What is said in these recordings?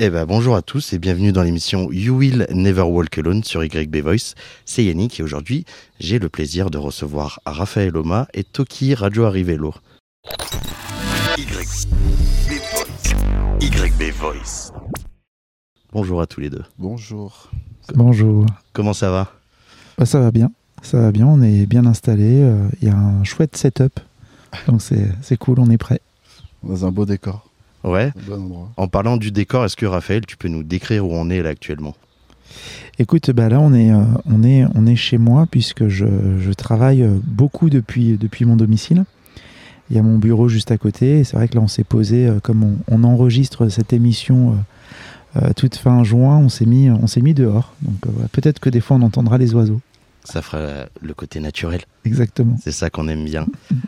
Eh ben, bonjour à tous et bienvenue dans l'émission You Will Never Walk Alone sur YB Voice. C'est Yannick et aujourd'hui, j'ai le plaisir de recevoir Raphaël Oma et Toki Radio Arrivello. YB Voice. Bonjour à tous les deux. Bonjour. Bonjour. Comment ça va? Bah, Ça va bien. Ça va bien, on est bien installé. euh, Il y a un chouette setup. Donc c'est c'est cool, on est prêt. Dans un beau décor, Ouais. bon endroit. En parlant du décor, est-ce que Raphaël, tu peux nous décrire où on est là actuellement? Écoute, bah là on est, euh, on est, on est chez moi puisque je, je travaille euh, beaucoup depuis, depuis mon domicile. Il y a mon bureau juste à côté. Et c'est vrai que là on s'est posé, euh, comme on, on enregistre cette émission euh, euh, toute fin juin, on s'est mis, on s'est mis dehors. Donc euh, voilà, peut-être que des fois on entendra les oiseaux. Ça fera le côté naturel. Exactement. C'est ça qu'on aime bien.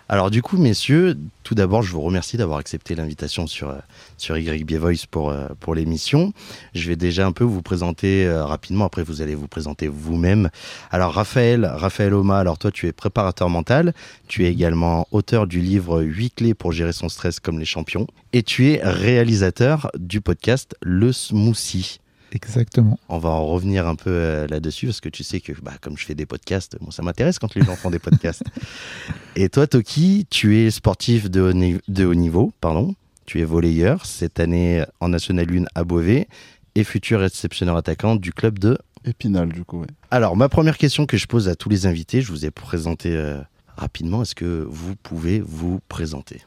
Alors du coup, messieurs, tout d'abord, je vous remercie d'avoir accepté l'invitation sur, euh, sur YB Voice pour, euh, pour l'émission. Je vais déjà un peu vous présenter euh, rapidement, après vous allez vous présenter vous-même. Alors Raphaël, Raphaël Oma, alors toi tu es préparateur mental, tu es également auteur du livre 8 clés pour gérer son stress comme les champions, et tu es réalisateur du podcast Le Smoothie. Exactement. On va en revenir un peu euh, là-dessus parce que tu sais que bah, comme je fais des podcasts, moi ça m'intéresse quand les gens font des podcasts. Et toi, Toki, tu es sportif de haut, ni- de haut niveau, pardon. Tu es volleyeur cette année en National 1 à Beauvais et futur réceptionneur attaquant du club de. Épinal, du coup, ouais. Alors, ma première question que je pose à tous les invités, je vous ai présenté euh, rapidement. Est-ce que vous pouvez vous présenter?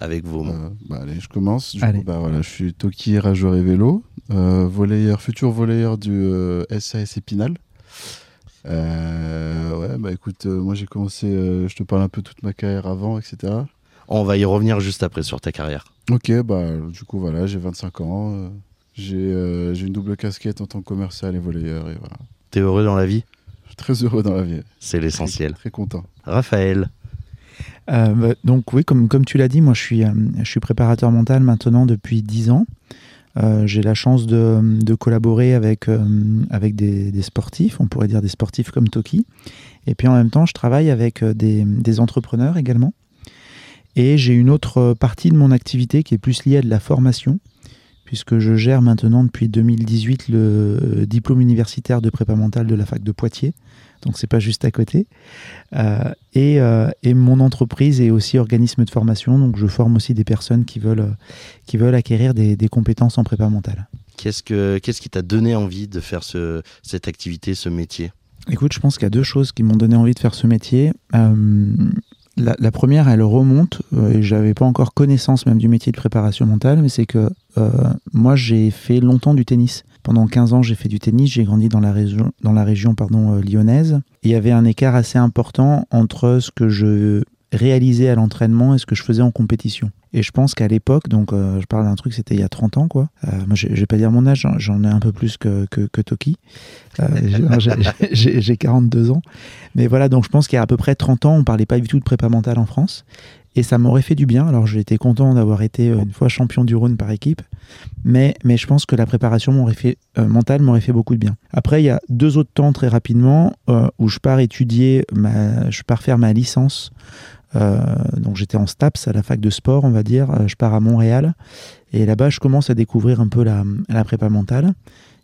Avec vos mots Euh, bah, allez, je commence. Du Allez. coup, bah, voilà, je suis Toki Rageur et Vélo, euh, volleyeur, futur volleyeur du euh, SAS Épinal. Euh, ouais, bah écoute, euh, moi j'ai commencé, euh, je te parle un peu toute ma carrière avant, etc. On va y revenir juste après sur ta carrière. Ok, bah du coup, voilà, j'ai 25 ans. euh, j'ai euh, j'ai une double casquette en tant que commercial et volleyeur, et voilà. T'es heureux dans la vie? Très heureux dans la vie. C'est l'essentiel. Très content. Raphaël, Euh, bah, donc oui, comme, tu l'as dit, moi je suis, euh, préparateur mental maintenant depuis 10 ans. Euh, J'ai la chance de, collaborer avec, des, sportifs, on pourrait dire des sportifs comme Toki. Et puis en même temps, je travaille avec des, entrepreneurs également. Et j'ai une autre partie de mon activité qui est plus liée à de la formation, puisque je gère maintenant depuis 2018 le diplôme universitaire de prépa mentale de la fac de Poitiers. Donc c'est pas juste à côté. Euh, et, euh, et mon entreprise est aussi organisme de formation, donc je forme aussi des personnes qui veulent, euh, qui veulent acquérir des, des compétences en prépa mentale. qu'est-ce, que, qu'est-ce qui t'a donné envie de faire ce, cette activité, ce métier? Écoute, je pense qu'il y a deux choses qui m'ont donné envie de faire ce métier. Euh, la, la première, elle remonte, euh, j'avais pas encore connaissance même du métier de préparation mentale, mais c'est que euh, moi j'ai fait longtemps du tennis. Pendant 15 ans, j'ai fait du tennis, j'ai grandi dans la région, dans la région pardon, euh, lyonnaise. Il y avait un écart assez important entre ce que je réalisais à l'entraînement et ce que je faisais en compétition. Et je pense qu'à l'époque, donc euh, je parle d'un truc, c'était il y a 30 ans, quoi. Euh, moi, je je vais pas dire mon âge, j'en- j'en ai un peu plus que, que, Toki. Euh, j'ai- j'ai- j'ai j'ai 42 ans. Mais voilà, donc je pense qu'il y a à peu près 30 ans, on parlait pas du tout de prépa mentale en France. Et ça m'aurait fait du bien. Alors j'ai été content d'avoir été euh, une fois champion du Rhône par équipe. Mais, mais je pense que la préparation euh, mentale m'aurait fait beaucoup de bien. Après, il y a deux autres temps très rapidement euh, où je pars étudier, je pars faire ma licence. Donc j'étais en STAPS à la fac de sport, on va dire. Je pars à Montréal. Et là-bas, je commence à découvrir un peu la, prépa mentale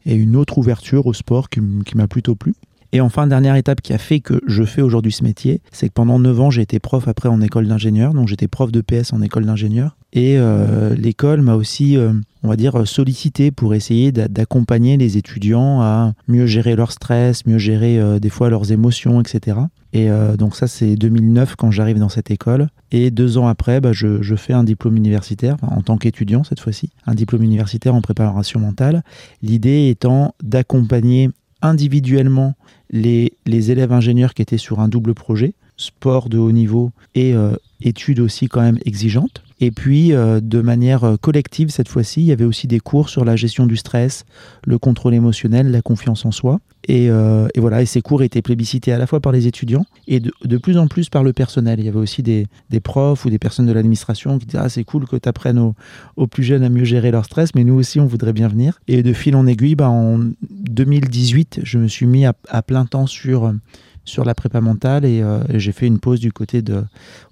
et une autre ouverture au sport qui m'a plutôt plu. Et enfin, dernière étape qui a fait que je fais aujourd'hui ce métier, c'est que pendant 9 ans, j'ai été prof après en école d'ingénieur. Donc j'étais prof de PS en école d'ingénieur. Et euh, l'école m'a aussi, euh, on va dire, sollicité pour essayer d'a- d'accompagner les étudiants à mieux gérer leur stress, mieux gérer euh, des fois leurs émotions, etc. Et donc ça, c'est 2009 quand j'arrive dans cette école. Et deux ans après, bah, je, fais un diplôme universitaire, en tant qu'étudiant cette fois-ci, un diplôme universitaire en préparation mentale. L'idée étant d'accompagner individuellement les, les élèves ingénieurs qui étaient sur un double projet, sport de haut niveau et euh, études aussi quand même exigeantes. Et puis, euh, de manière euh, collective, cette fois-ci, il y avait aussi des cours sur la gestion du stress, le contrôle émotionnel, la confiance en soi. Et, euh, voilà, et ces cours étaient plébiscités à la fois par les étudiants et de, plus en plus par le personnel. Il y avait aussi des, profs ou des personnes de l'administration qui disaient Ah, c'est cool que tu apprennes aux, plus jeunes à mieux gérer leur stress, mais nous aussi, on voudrait bien venir. Et de fil en aiguille, bah, en 2018, je me suis mis à plein temps sur, sur la prépa mentale et, euh, et j'ai fait une pause du côté de,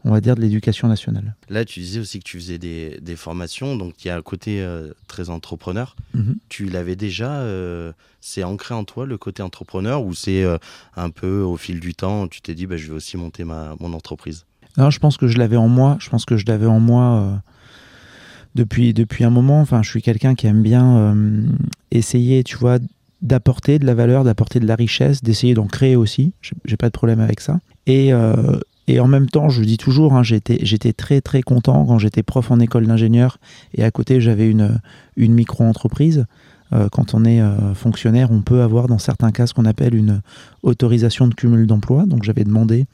on va dire, de l'éducation nationale. Là, tu disais aussi que tu faisais des, des formations, donc il y a un côté euh, très entrepreneur. Mhm. Tu l'avais déjà, euh, c'est ancré en toi le côté entrepreneur ou c'est un peu au fil du temps, tu t'es dit bah, je vais aussi monter ma, mon entreprise? Non, je pense que je l'avais en moi. Je pense que je l'avais en moi depuis, depuis un moment. Enfin, je suis quelqu'un qui aime bien essayer, tu vois, d'apporter de la valeur, d'apporter de la richesse, d'essayer d'en créer aussi. J'ai pas de problème avec ça. Et, euh, et en même temps, je dis toujours, hein, j'étais très très content quand j'étais prof en école d'ingénieur et à côté j'avais une, une micro-entreprise. Euh, quand on est euh, fonctionnaire, on peut avoir dans certains cas ce qu'on appelle une autorisation de cumul d'emploi. Donc j'avais demandé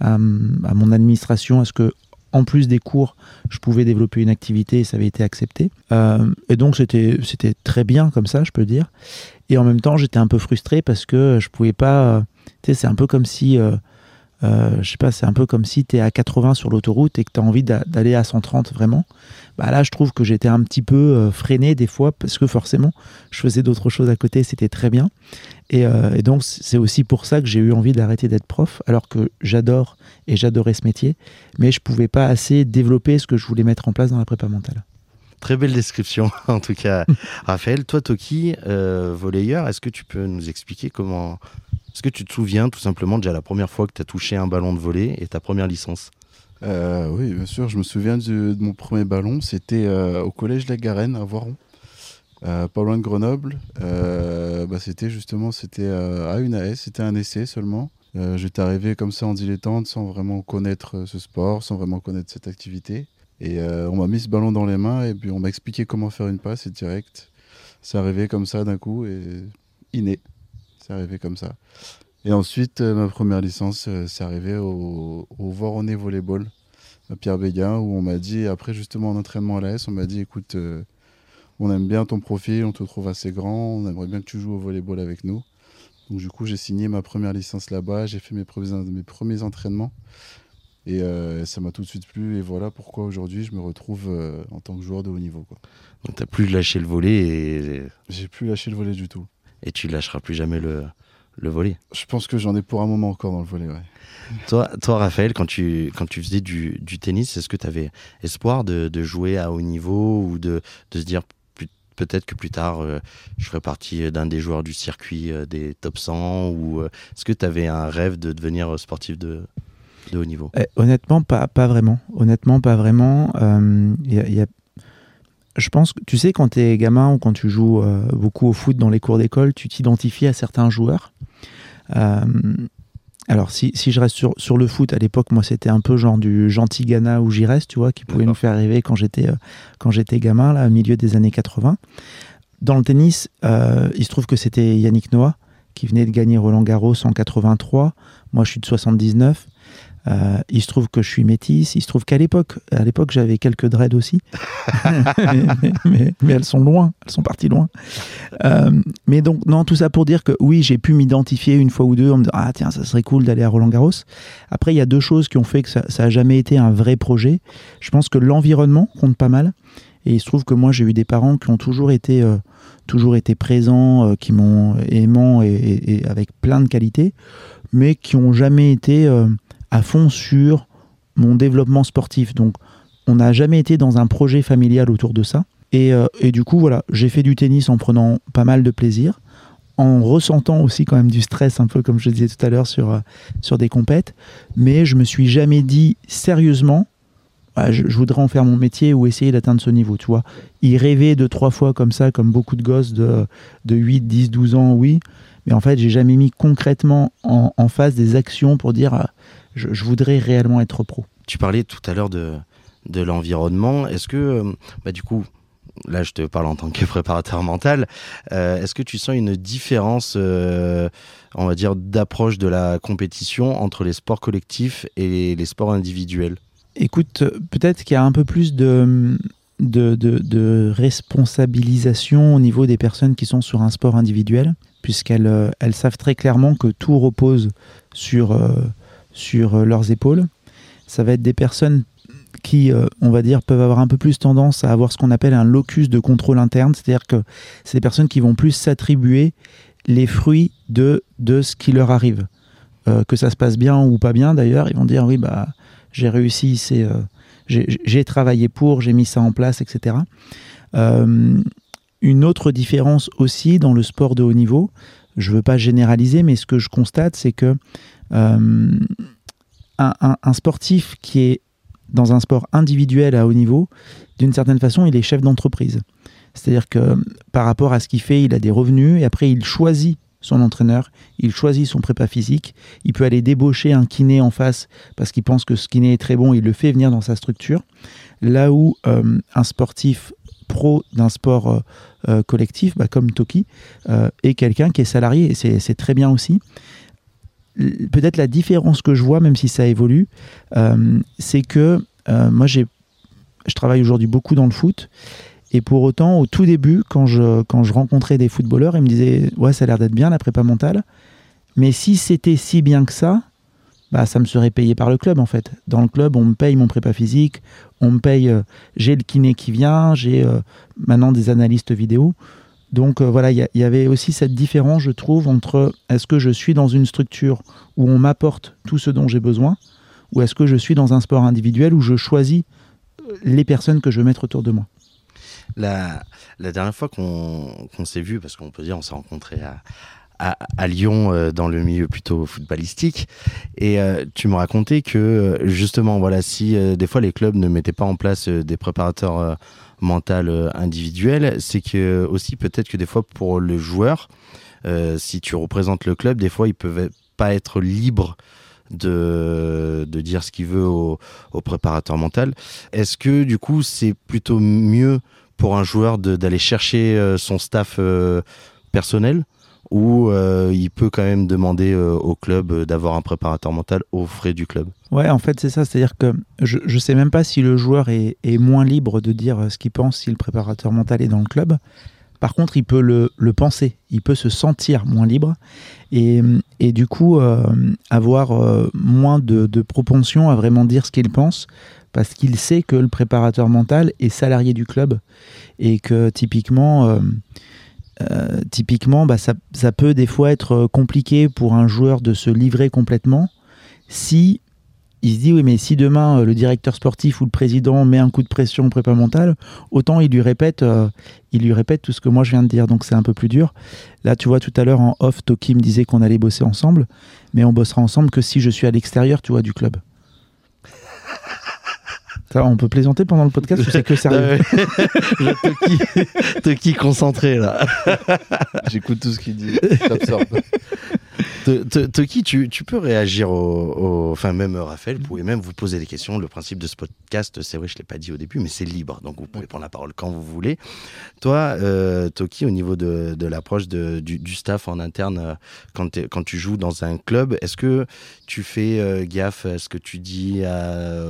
à, mon administration à ce que, en plus des cours, je pouvais développer une activité et ça avait été accepté. Et donc c'était très bien comme ça, je peux dire. Et en même temps, j'étais un peu frustré parce que je pouvais pas. euh, Tu c'est un peu comme si. euh, euh, je un peu comme si tu es à 80 sur l'autoroute et que tu as envie d'a- d'aller à 130 vraiment. Bah là, je trouve que j'étais un petit peu freiné des fois parce que forcément, je faisais d'autres choses à côté, c'était très bien. Et, donc, c'est aussi pour ça que j'ai eu envie d'arrêter d'être prof, alors que j'adore et j'adorais ce métier, mais je pouvais pas assez développer ce que je voulais mettre en place dans la prépa mentale. Très belle description, en tout cas, Raphaël. Toi, Toki, euh, volleyeur, est-ce que tu peux nous expliquer comment. Est-ce que tu te souviens tout simplement déjà la première fois que tu as touché un ballon de volley et ta première licence? Euh, oui, bien sûr. Je me souviens de mon premier ballon. C'était euh, au collège La Garenne à Voiron, euh, pas loin de Grenoble. Euh, bah, c'était justement c'était euh, à une AS. C'était un essai seulement. J'étais arrivé comme ça en dilettante, sans vraiment connaître ce sport, sans vraiment connaître cette activité. Et euh, on m'a mis ce ballon dans les mains et puis on m'a expliqué comment faire une passe et direct. C'est arrivé comme ça d'un coup et inné. C'est arrivé comme ça. Et ensuite, euh, ma première licence, euh, c'est arrivé au, au Voronezh Volleyball à Pierre Béguin, où on m'a dit, après justement en entraînement à l'AS, on m'a dit, écoute, on aime bien ton profil, on te trouve assez grand, on aimerait bien que tu joues au volleyball avec nous. Donc du coup, j'ai signé ma première licence là-bas, j'ai fait mes premiers entraînements. Et euh, ça m'a tout de suite plu. Et voilà pourquoi aujourd'hui, je me retrouve euh, en tant que joueur de haut niveau. quoi. Donc, tu plus lâché le volley et, J'ai plus lâché le volley du tout. et tu lâcheras plus jamais le, le volley. Je pense que j'en ai pour un moment encore dans le volley. Ouais. Toi, toi, Raphaël, quand tu, quand tu faisais du, du tennis, est-ce que tu avais espoir de, de jouer à haut niveau ou de, de se dire peut-être que plus tard, euh, je ferai partie d'un des joueurs du circuit euh, des top 100 ou euh, est-ce que tu avais un rêve de devenir sportif de, de haut niveau Eh, honnêtement, pas, pas vraiment. Honnêtement, pas vraiment. Euh, y a- y a- Je pense que tu sais, quand tu es gamin ou quand tu joues euh, beaucoup au foot dans les cours d'école, tu t'identifies à certains joueurs. Euh, alors, si, si je reste sur, sur le foot, à l'époque, moi, c'était un peu genre du gentil Ghana où j'y reste, tu vois, qui pouvait nous faire rêver quand j'étais quand j'étais gamin, là, au milieu des années 80. Dans le tennis, il se trouve que c'était Yannick Noah qui venait de gagner Roland Garros en 83. Moi, je suis de 79. Euh, il se trouve que je suis métisse. Il se trouve qu'à l'époque, à l'époque, j'avais quelques dreads aussi, mais, mais- mais elles sont loin, elles sont parties loin. Euh, mais donc, non, tout ça pour dire que oui, j'ai pu m'identifier une fois ou deux en me disant ah tiens, ça serait cool d'aller à Roland Garros. Après, il y a deux choses qui ont fait que ça, ça a jamais été un vrai projet. Je pense que l'environnement compte pas mal. Et il se trouve que moi, j'ai eu des parents qui ont toujours été, euh, toujours été présents, euh, qui m'ont aimant et, et- et avec plein de qualités, mais qui ont jamais été euh, à fond sur mon développement sportif. Donc, on n'a jamais été dans un projet familial autour de ça. Et, euh, et du coup, voilà, j'ai fait du tennis en prenant pas mal de plaisir, en ressentant aussi quand même du stress, un peu comme je disais tout à l'heure sur, euh, sur des compètes. Mais je me suis jamais dit sérieusement, ah, je, voudrais en faire mon métier ou essayer d'atteindre ce niveau, tu vois. Y rêver deux, trois fois comme ça, comme beaucoup de gosses de, de 8, 10, 12 ans, oui. Mais en fait, j'ai jamais mis concrètement en, face des actions pour dire ah, je, je voudrais réellement être pro. Tu parlais tout à l'heure de, de l'environnement. Est-ce que, euh, bah, du coup, là je te parle en tant que préparateur mental, euh, est-ce que tu sens une différence, euh, on va dire, d'approche de la compétition entre les sports collectifs et les sports individuels? Écoute, peut-être qu'il y a un peu plus de, de, de- de responsabilisation au niveau des personnes qui sont sur un sport individuel, puisqu'elles elles savent très clairement que tout repose sur, euh, sur euh, leurs épaules. Ça va être des personnes qui, euh, on va dire, peuvent avoir un peu plus tendance à avoir ce qu'on appelle un locus de contrôle interne, c'est-à-dire que c'est des personnes qui vont plus s'attribuer les fruits de, de ce qui leur arrive. euh, que ça se passe bien ou pas bien d'ailleurs, ils vont dire oui, bah, j'ai réussi, c'est, j'ai travaillé pour, j'ai mis ça en place, etc. une autre différence aussi dans le sport de haut niveau, je ne veux pas généraliser, mais ce que je constate, c'est que un, un, sportif qui est dans un sport individuel à haut niveau, d'une certaine façon, il est chef d'entreprise. C'est-à-dire que par rapport à ce qu'il fait, il a des revenus et après il choisit son entraîneur, il choisit son prépa physique, il peut aller débaucher un kiné en face parce qu'il pense que ce kiné est très bon, il le fait venir dans sa structure. Là où euh, un sportif pro d'un sport euh, euh, collectif, bah, comme Toki, est quelqu'un qui est salarié, et c'est très bien aussi. Peut-être la différence que je vois, même si ça évolue, c'est que moi je travaille aujourd'hui beaucoup dans le foot, et pour autant, au tout début, quand je, quand je rencontrais des footballeurs, ils me disaient Ouais, ça a l'air d'être bien la prépa mentale. Mais si c'était si bien que ça, bah, ça me serait payé par le club en fait. Dans le club, on me paye mon prépa physique, on me paye, euh, j'ai le kiné qui vient, j'ai euh, maintenant des analystes vidéo. Donc euh, voilà, il y, avait aussi cette différence, je trouve, entre est-ce que je suis dans une structure où on m'apporte tout ce dont j'ai besoin, ou est-ce que je suis dans un sport individuel où je choisis les personnes que je veux mettre autour de moi. La, dernière fois qu'on s'est vu, parce qu'on peut dire on s'est rencontré à, Lyon euh, dans le milieu plutôt footballistique, et euh, tu me racontais que euh, justement, voilà, si des fois les clubs ne mettaient pas en place des préparateurs mentaux individuels, c'est que aussi peut-être que des fois pour le joueur, si tu représentes le club, des fois ils peuvent pas être libres de, de dire ce qu'il veut au, au préparateur mental. Est-ce que du coup c'est plutôt mieux pour un joueur d'aller chercher euh, son staff euh, personnel? Ou euh, il peut quand même demander au club d'avoir un préparateur mental aux frais du club Ouais, en fait, c'est ça. C'est-à-dire que je ne sais même pas si le joueur est, moins libre de dire ce qu'il pense si le préparateur mental est dans le club. Par contre, il peut le, le penser, il peut se sentir moins libre et, et du coup avoir moins de, de, propension à vraiment dire ce qu'il pense parce qu'il sait que le préparateur mental est salarié du club et que typiquement, euh, euh, typiquement bah, ça, peut des fois être compliqué pour un joueur de se livrer complètement si il se dit oui mais si demain euh, le directeur sportif ou le président met un coup de pression au prépa mental, autant il lui répète il lui répète tout ce que moi je viens de dire donc c'est un peu plus dur. Là tu vois tout à l'heure en off Toki me disait qu'on allait bosser ensemble mais on bossera ensemble que si je suis à l'extérieur tu vois du club on peut plaisanter pendant le podcast c'est que sérieux Le Toki concentré là. J'écoute tout ce qu'il dit, j'absorbe. Toki, tu, tu, peux réagir au, Enfin, même Raphaël, vous pouvez même vous poser des questions. Le principe de ce podcast, c'est vrai, je ne l'ai pas dit au début, mais c'est libre. Donc, vous pouvez prendre la parole quand vous voulez. Toi, euh, Toki, au niveau de, l'approche du, staff en interne, euh, quand, quand, tu joues dans un club, est-ce que tu fais euh, gaffe à ce que tu dis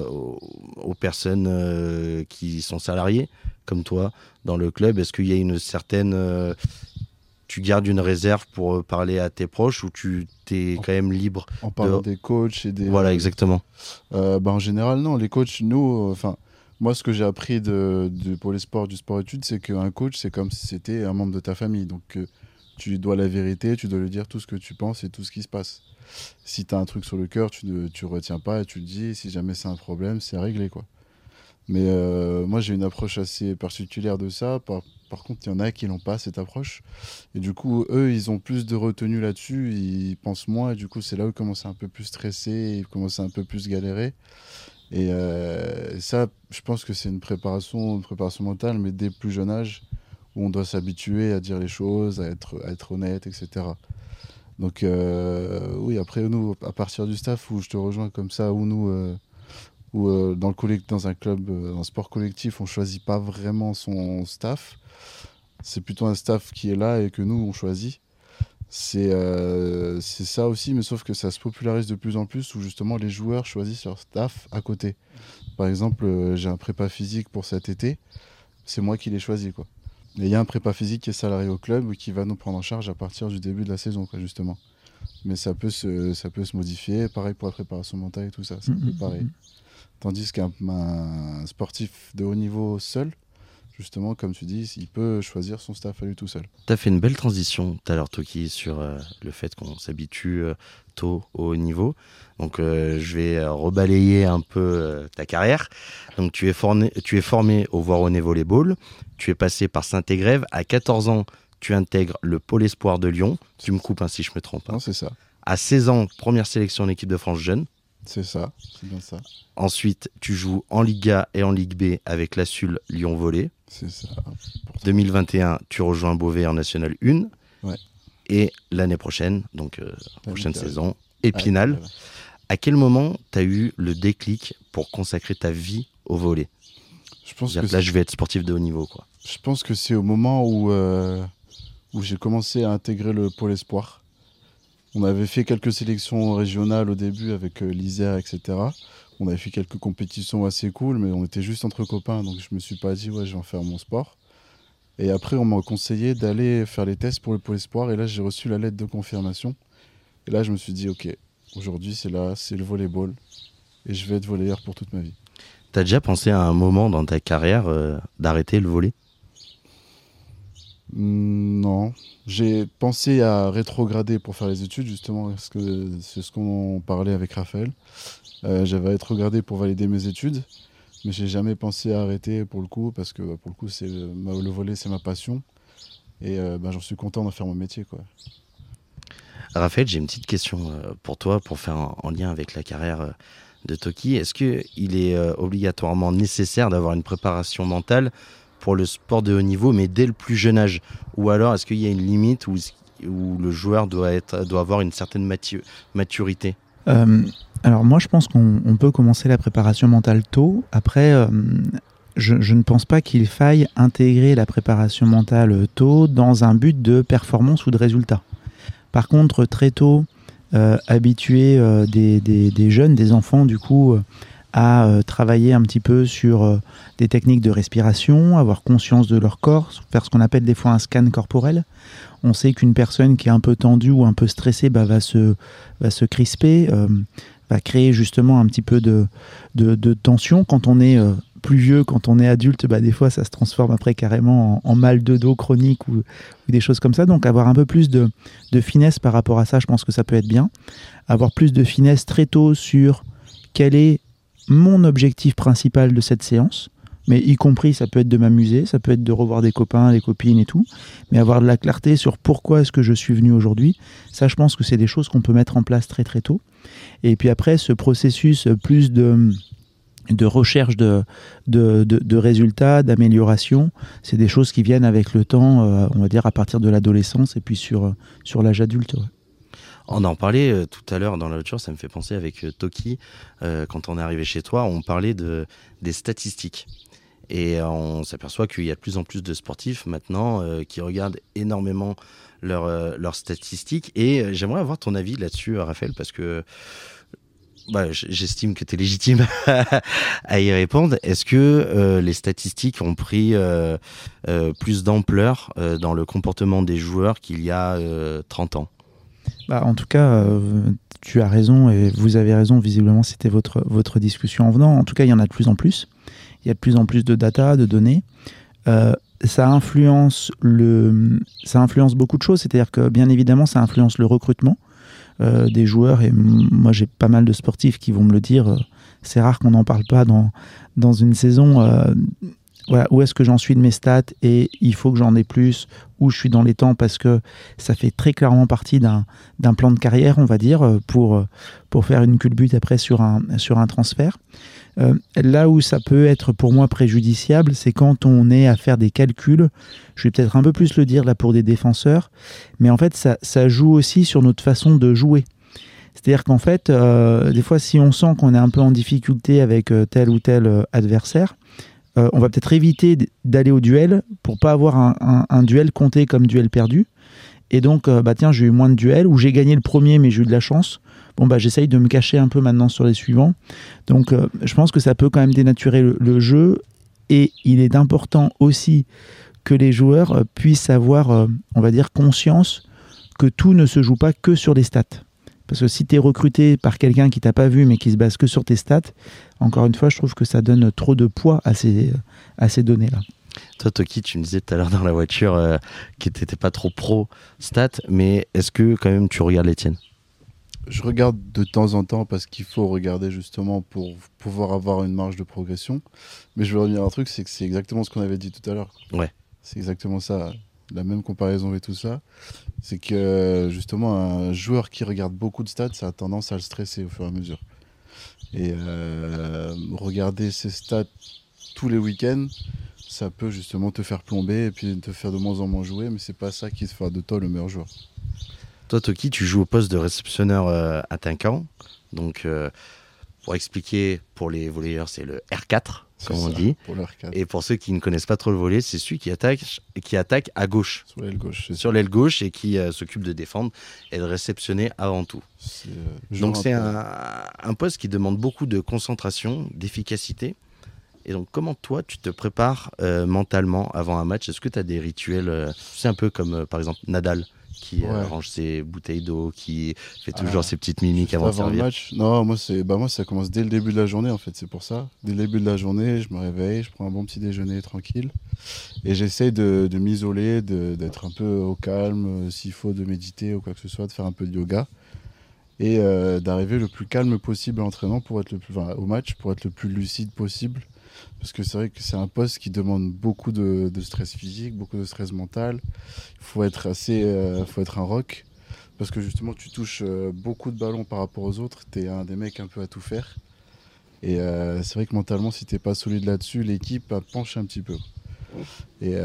aux, personnes qui sont salariées, comme toi, dans le club? Est-ce qu'il y a une certaine tu gardes une réserve pour euh, parler à tes proches ou tu es quand même libre En parlant des coachs et des. Voilà, exactement. Euh, bah, en général, non. Les coachs, nous, euh, enfin. moi, ce que j'ai appris de, pour les sports, du sport-études, c'est qu'un coach, c'est comme si c'était un membre de ta famille. Donc, tu dois la vérité, tu dois lui dire tout ce que tu penses et tout ce qui se passe. Si tu as un truc sur le cœur, tu ne tu retiens pas et tu le dis. Si jamais c'est un problème, c'est réglé, quoi. Mais moi, j'ai une approche assez particulière de ça. Par, par contre, il y en a qui n'ont pas cette approche. Et du coup, eux, ils ont plus de retenue là-dessus, ils pensent moins. Et du coup, c'est là où ils commencent à un peu plus stresser, ils commencent à un peu plus galérer. Et euh, ça, je pense que c'est une préparation, une préparation mentale, mais dès plus jeune âge, où on doit s'habituer à dire les choses, à être, être honnête, etc. Donc, euh, oui, après, nous, à partir du staff, où je te rejoins comme ça, où nous, euh, où, dans, le dans un club, dans un sport collectif, on choisit pas vraiment son staff c'est plutôt un staff qui est là et que nous, on choisit. Euh, c'est ça aussi, mais sauf que ça se popularise de plus en plus où justement les joueurs choisissent leur staff à côté. Par exemple, euh, j'ai un prépa physique pour cet été, c'est moi qui l'ai choisi. Quoi. Et il y a un prépa physique qui est salarié au club qui va nous prendre en charge à partir du début de la saison, quoi, justement. Mais ça peut, se, ça peut se modifier, pareil pour la préparation mentale et tout ça, c'est mmh, mmh, pareil. Mmh. Tandis qu'un sportif de haut niveau seul, justement, comme tu dis, il peut choisir son staff à lui tout seul. Tu as fait une belle transition tout à l'heure, Toki, sur euh, le fait qu'on s'habitue euh, tôt au haut niveau. Donc, euh, je vais rebalayer un peu ta carrière. Donc, tu es, formé, tu es formé au Voironnet Volleyball. Tu es passé par Saint-Égrève. À 14 ans, tu intègres le Pôle Espoir de Lyon. Tu me coupes ainsi, je me trompe. Hein. Non, c'est ça. À 16 ans, première sélection en équipe de France jeune. C'est ça, c'est bien ça. Ensuite, tu joues en Liga et en Ligue B avec la SUL Lyon Volley. C'est ça. 2021, tu rejoins Beauvais en National 1. Ouais. Et l'année prochaine, donc euh, prochaine saison, Épinal. À quel moment tu as eu le déclic pour consacrer ta vie au volet je pense que Là, je vais être sportif de haut niveau. Quoi. Je pense que c'est au moment où, euh, où j'ai commencé à intégrer le pôle espoir. On avait fait quelques sélections régionales au début avec euh, l'Isère, etc. On avait fait quelques compétitions assez cool, mais on était juste entre copains, donc je me suis pas dit, ouais, je vais en faire mon sport. Et après, on m'a conseillé d'aller faire les tests pour le pôle espoir, et là, j'ai reçu la lettre de confirmation. Et là, je me suis dit, ok, aujourd'hui, c'est là, c'est le volleyball, et je vais être volleyeur pour toute ma vie. Tu as déjà pensé à un moment dans ta carrière euh, d'arrêter le volley? Non. J'ai pensé à rétrograder pour faire les études, justement, parce que c'est ce qu'on parlait avec Raphaël. Euh, j'avais rétrogradé pour valider mes études, mais j'ai jamais pensé à arrêter pour le coup, parce que pour le coup, c'est le volet, c'est ma passion. Et euh, ben, j'en suis content d'en faire mon métier. Quoi. Raphaël, j'ai une petite question euh, pour toi, pour faire en lien avec la carrière de Toki. Est-ce qu'il est obligatoirement nécessaire d'avoir une préparation mentale pour le sport de haut niveau, mais dès le plus jeune âge Ou alors est-ce qu'il y a une limite où, où le joueur doit, être, doit avoir une certaine maturité? Euh, Alors moi je pense qu'on peut commencer la préparation mentale tôt. Après, euh, je, ne pense pas qu'il faille intégrer la préparation mentale tôt dans un but de performance ou de résultat. Par contre, très tôt, euh, habituer des, des, jeunes, des enfants, du coup, à euh, travailler un petit peu sur euh, des techniques de respiration, avoir conscience de leur corps, faire ce qu'on appelle des fois un scan corporel. On sait qu'une personne qui est un peu tendue ou un peu stressée bah, va, se, va se crisper, euh, va créer justement un petit peu de, de, tension. Quand on est plus vieux, quand on est adulte, bah, des fois ça se transforme après carrément en, mal de dos chronique ou, des choses comme ça. Donc avoir un peu plus de, de finesse par rapport à ça, je pense que ça peut être bien. Avoir plus de finesse très tôt sur quel est mon objectif principal de cette séance, mais y compris ça peut être de m'amuser, ça peut être de revoir des copains, des copines et tout, mais avoir de la clarté sur pourquoi est-ce que je suis venu aujourd'hui, ça je pense que c'est des choses qu'on peut mettre en place très très tôt. Et puis après ce processus plus de de recherche de, de, résultats, d'amélioration, c'est des choses qui viennent avec le temps, euh, on va dire à partir de l'adolescence et puis sur, sur l'âge adulte. On en parlait euh, tout à l'heure dans la voiture, ça me fait penser avec euh, Toki, euh, quand on est arrivé chez toi, on parlait de, des statistiques. Et on s'aperçoit qu'il y a de plus en plus de sportifs maintenant qui regardent énormément leurs statistiques. Et j'aimerais avoir ton avis là-dessus, Raphaël, parce que bah, j'estime que tu es légitime à y répondre. Est-ce que les statistiques ont pris plus d'ampleur dans le comportement des joueurs qu'il y a 30 ans? Bah, en tout cas, euh, tu as raison et vous avez raison. Visiblement, c'était votre, discussion en venant. En tout cas, il y en a de plus en plus. Il y a de plus en plus de data, de données. Euh, ça influence beaucoup de choses. C'est-à-dire que bien évidemment, ça influence le recrutement euh, des joueurs. Et moi, j'ai pas mal de sportifs qui vont me le dire. c'est rare qu'on n'en parle pas dans une saison où est-ce que j'en suis de mes stats et il faut que j'en ai plus, où je suis dans les temps parce que ça fait très clairement partie d'un plan de carrière, on va dire, euh, pour, euh, pour faire une culbute après sur un, transfert. Euh, là où ça peut être pour moi préjudiciable, c'est quand on est à faire des calculs. Je vais peut-être un peu plus le dire là pour des défenseurs, mais en fait, ça joue aussi sur notre façon de jouer. C'est-à-dire qu'en fait, des fois, si on sent qu'on est un peu en difficulté avec tel ou tel adversaire, euh, on va peut-être éviter d'aller au duel pour pas avoir un, duel compté comme duel perdu. Et donc, euh, bah tiens, j'ai eu moins de duels, ou j'ai gagné le premier, mais j'ai eu de la chance. Bon, bah j'essaye de me cacher un peu maintenant sur les suivants. Donc, euh, je pense que ça peut quand même dénaturer le, jeu. Et il est important aussi que les joueurs puissent avoir, on va dire, conscience que tout ne se joue pas que sur les stats. Parce que si tu es recruté par quelqu'un qui t'a pas vu mais qui se base que sur tes stats, encore une fois, je trouve que ça donne trop de poids à ces, à ces données-là. Toi, Toki, tu me disais tout à l'heure dans la voiture euh, que tu n'étais pas trop pro stats, mais est-ce que quand même tu regardes les tiennes Je regarde de temps en temps parce qu'il faut regarder justement pour pouvoir avoir une marge de progression. Mais je veux revenir à un truc, c'est que c'est exactement ce qu'on avait dit tout à l'heure. Ouais. C'est exactement ça. La même comparaison et tout ça. C'est que justement, un joueur qui regarde beaucoup de stats, ça a tendance à le stresser au fur et à mesure. Et euh, regarder ses stats tous les week-ends, ça peut justement te faire plomber et puis te faire de moins en moins jouer, mais c'est pas ça qui te fera de toi le meilleur joueur. Toi, Toki, tu joues au poste de réceptionneur euh, attaquant. Donc, euh, pour expliquer, pour les volleyeurs, c'est le R4, comme on ça, dit. Pour le R4. Et pour ceux qui ne connaissent pas trop le volley, c'est celui qui attaque, qui attaque à gauche, Sur l'aile gauche. sur l'aile gauche, et qui euh, s'occupe de défendre et de réceptionner avant tout. Euh, Donc c'est un, un poste qui demande beaucoup de concentration, d'efficacité. Et donc comment toi tu te prépares euh, mentalement avant un match? Est-ce que tu as des rituels C'est un peu comme par exemple Nadal? Qui euh, Ouais. range ses bouteilles d'eau, qui fait Ah. toujours ses petites mimiques avant de avant le servir. match Non, moi, c'est, bah, moi, ça commence dès le début de la journée, en fait, c'est pour ça. Dès le début de la journée, je me réveille, je prends un bon petit déjeuner tranquille. Et j'essaye de, de m'isoler, d'être un peu au calme, euh, s'il faut, de méditer ou quoi que ce soit, de faire un peu de yoga. Et euh, d'arriver le plus calme possible à l'entraînement pour être le plus, enfin, au match, pour être le plus lucide possible. Parce que c'est vrai que c'est un poste qui demande beaucoup de, stress physique, beaucoup de stress mental. Il faut être assez, euh, faut être un rock parce que justement tu touches euh, beaucoup de ballons par rapport aux autres, tu es un des mecs un peu à tout faire. Et euh, c'est vrai que mentalement, si t'es pas solide là-dessus, l'équipe penche un petit peu. Et,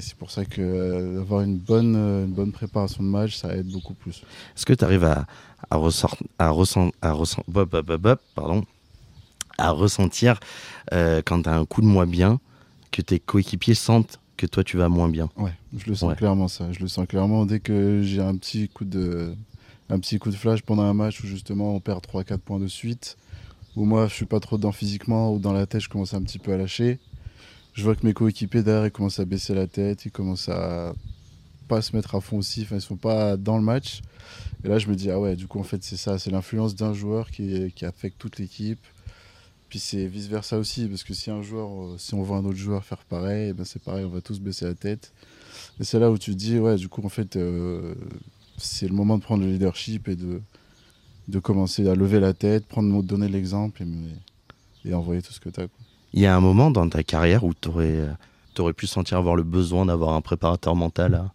c'est pour ça que avoir une bonne, une bonne préparation de match, ça aide beaucoup plus. Est-ce que tu arrives à, à, ressort- à, ressent- à, ressent- pardon, à ressentir euh, quand tu as un coup de moins bien, que tes coéquipiers sentent que toi tu vas moins bien Ouais, je le sens Ouais. clairement ça. Je le sens clairement dès que j'ai un petit coup de un petit coup de flash pendant un match où justement on perd 3 4 points de suite où moi je suis pas trop dedans physiquement ou dans la tête je commence un petit peu à lâcher. Je vois que mes coéquipiers derrière ils commencent à baisser la tête, ils commencent à pas se mettre à fond aussi, enfin ils sont pas dans le match. Et là je me dis ah ouais, du coup en fait c'est ça, c'est l'influence d'un joueur qui, qui affecte toute l'équipe. Puis c'est vice versa aussi, parce que si un joueur, euh, si on voit un autre joueur faire pareil, eh ben c'est pareil, on va tous baisser la tête. Et c'est là où tu te dis, ouais, du coup, en fait, euh, c'est le moment de prendre le leadership et de, de commencer à lever la tête, prendre, donner l'exemple et, et envoyer tout ce que tu as. Il y a un moment dans ta carrière où tu aurais, pu sentir avoir le besoin d'avoir un préparateur mental à,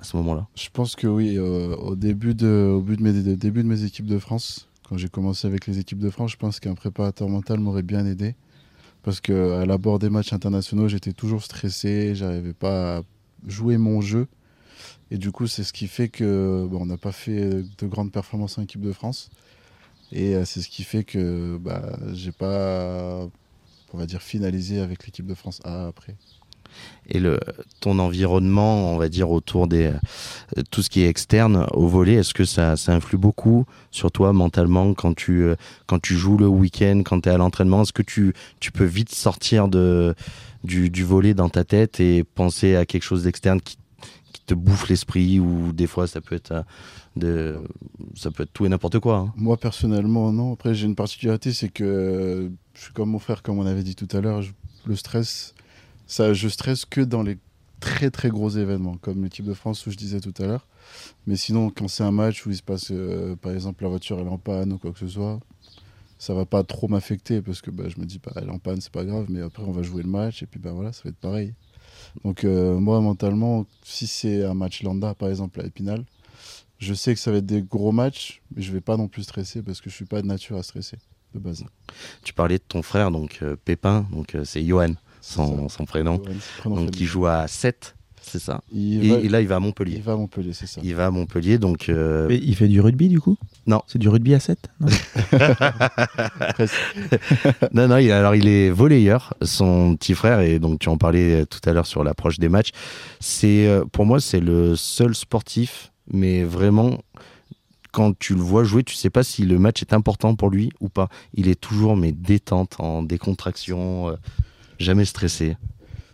à ce moment-là? Je pense que oui, euh, au, début de, au but de mes, début de mes équipes de France, quand j'ai commencé avec les équipes de France, je pense qu'un préparateur mental m'aurait bien aidé. Parce qu'à l'abord des matchs internationaux, j'étais toujours stressé, j'arrivais pas à jouer mon jeu. Et du coup, c'est ce qui fait que on n'a pas fait de grandes performances en équipe de France. Et euh, c'est ce qui fait que bah, j'ai pas, on va dire, finalisé avec l'équipe de France A après. Et le, ton environnement, on va dire, autour des euh, tout ce qui est externe au volet, est-ce que ça, ça influe beaucoup sur toi mentalement quand tu, euh, quand tu joues le week-end, quand tu es à l'entraînement? Est-ce que tu, tu peux vite sortir de, du, du volet dans ta tête et penser à quelque chose d'externe qui, qui te bouffe l'esprit ou des fois ça peut être, euh, de, ça peut être tout et n'importe quoi hein? Moi, personnellement, non. Après, j'ai une particularité, c'est que je suis comme mon frère, comme on avait dit tout à l'heure. Le stress, je stresse que dans les très très gros événements, comme l'équipe de France où je disais tout à l'heure. Mais sinon, quand c'est un match où il se passe, euh, par exemple, la voiture elle est en panne ou quoi que ce soit, ça va pas trop m'affecter parce que bah, je me dis, bah, elle est en panne, c'est pas grave. Mais après, on va jouer le match et puis bah, voilà, ça va être pareil. Donc, euh, moi, mentalement, si c'est un match lambda, par exemple, à Épinal, je sais que ça va être des gros matchs, mais je vais pas non plus stresser parce que je suis pas de nature à stresser de base. Tu parlais de ton frère, donc euh, Pépin, donc c'est Johan, son, son prénom, donc qui joue à 7, c'est ça il, et, va, et là il va à il Montpellier. va à Montpellier, c'est ça. Il va à Montpellier, donc euh, Mais il fait du rugby du coup? Non. C'est du rugby à 7 non? Non, non, il, alors il est volleyeur, son petit frère, et donc tu en parlais tout à l'heure sur l'approche des matchs. C'est, euh, pour moi, c'est le seul sportif, mais vraiment, quand tu le vois jouer, tu sais pas si le match est important pour lui ou pas. Il est toujours, mais détente, en décontraction, euh, jamais stressé.